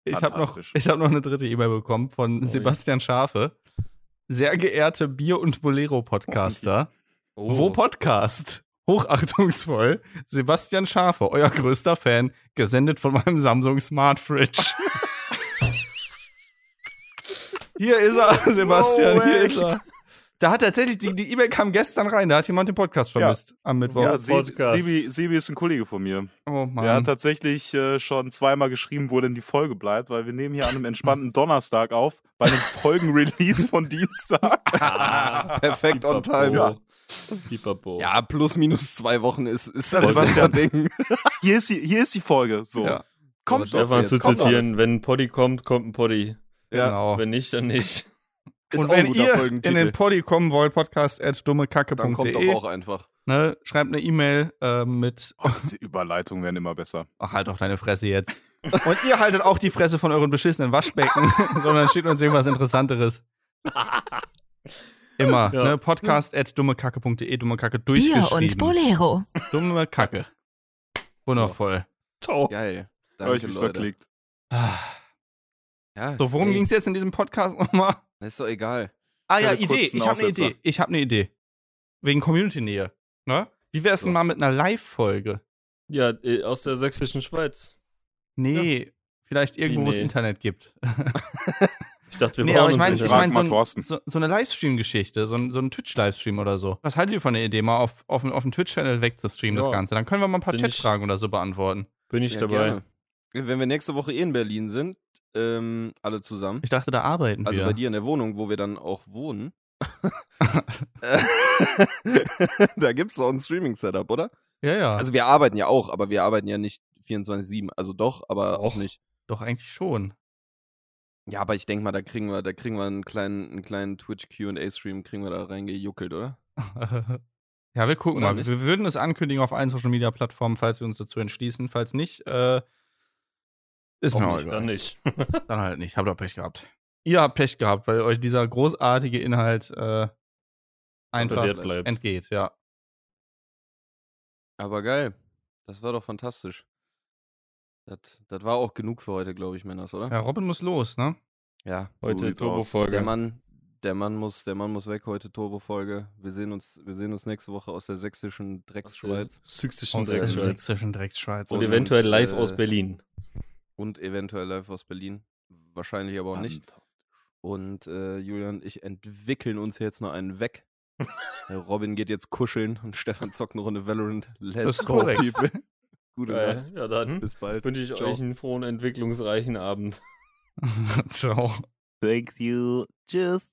Ich habe noch, ich hab noch eine dritte E-Mail bekommen von Ui. Sebastian Schafe. Sehr geehrte Bier- und Bolero-Podcaster. Oh. Wo Podcast? Hochachtungsvoll. Sebastian Schafe, euer größter Fan, gesendet von meinem Samsung Smart Fridge. Hier ist er, Sebastian, No hier ist er. Da hat tatsächlich, die die E-Mail kam gestern rein, da hat jemand den Podcast vermisst am Mittwoch. Ja, Ja, Sebi. Sebi, ist ein Kollege von mir. oh Mann. Der hat tatsächlich äh, schon zweimal geschrieben, wo denn die Folge bleibt, weil wir nehmen hier an einem entspannten Donnerstag auf, bei einem Folgenrelease von Dienstag. Ah, Perfekt on time. Pipapo. Pipapo. Ja, plus minus zwei Wochen ist, ist Das das Sebastian. Ding. Hier ist die, hier ist die Folge. So. Ja. Kommt doch. Stefan jetzt, zu kommt zitieren, wenn ein Poddy kommt, kommt ein Poddy. Ja. Genau. Wenn nicht, dann nicht. Ist und wenn ihr in den Poddy kommen wollt, podcast at Dann kommt doch dummekacke.de, auch einfach. ne, schreibt eine E-Mail äh, mit, Oh, diese Überleitungen werden immer besser. ach, halt doch deine Fresse jetzt. Und ihr haltet auch die Fresse von euren beschissenen Waschbecken, sondern schickt uns irgendwas Interessanteres. Immer, Ja. ne, podcast at dummekacke.de, dumme Kacke Bier durchgeschrieben. und Bolero. Dumme Kacke. Wundervoll. Ciao. Geil. Habe ich Danke, mich Leute. verklickt. Ah. Ja, So, worum ging es jetzt in diesem Podcast nochmal? Ist doch egal. Ah ja, Idee. Ich habe eine. Idee. Ich habe eine Idee. Wegen Community-Nähe. Ne? Wie wär's denn So. mal mit einer Live-Folge? Ja, äh, aus der sächsischen Schweiz. Nee, vielleicht irgendwo, wo es nee? Internet gibt. Ich dachte, wir nee, brauchen aber ich uns meine, ich mein, so, mal ein, Thorsten. so, so eine Livestream-Geschichte, so ein, so ein Twitch-Livestream oder so. Was haltet ihr von der Idee, mal auf, auf, auf den Twitch-Channel wegzustreamen, das Ja. Ganze? Dann können wir mal ein paar Chat-Fragen oder so beantworten. Bin ich Ja, dabei. gerne. Wenn wir nächste Woche eh in Berlin sind, ähm, alle zusammen. Ich dachte, da arbeiten Also wir. bei dir in der Wohnung, wo wir dann auch wohnen. Da gibt es doch ein Streaming-Setup, oder? Ja, ja. Also wir arbeiten ja auch, aber wir arbeiten ja nicht 24-7. Also doch, aber auch Doch. nicht. Doch, eigentlich schon. Ja, aber ich denke mal, da kriegen wir, da kriegen wir einen kleinen, einen kleinen Twitch QA-Stream, kriegen wir da reingejuckelt, oder? ja, wir gucken Oder mal. nicht? Wir würden es ankündigen auf allen Social-Media-Plattformen, falls wir uns dazu entschließen. Falls nicht, äh, ist mir nicht, egal. Dann nicht. Dann halt nicht. Habt ihr Pech gehabt. Ihr habt Pech gehabt, weil euch dieser großartige Inhalt äh, einfach entgeht, ja. Aber geil. Das war doch fantastisch. Das, das war auch genug für heute, glaube ich, Männers, oder? Ja, Robin muss los, ne? Ja. Heute. Turbo-Folge. Der Mann, der Mann muss, der Mann muss weg heute, Turbo-Folge. Wir sehen uns, wir sehen uns nächste Woche aus der sächsischen Drecksschweiz Sächsischen Aus der Drecksschweiz. sächsischen Drecksschweiz. Und Und, eventuell live äh, aus Berlin. und eventuell live aus Berlin. Wahrscheinlich aber auch nicht. Und äh, Julian und ich entwickeln uns jetzt noch einen weg. Robin geht jetzt kuscheln und Stefan zockt eine Runde Valorant. Let's ist go, korrekt. people. Gute Geil. Nacht. Ja, dann Bis bald. wünsche ich Ciao. euch einen frohen, entwicklungsreichen Abend. Ciao. Thank you. Tschüss.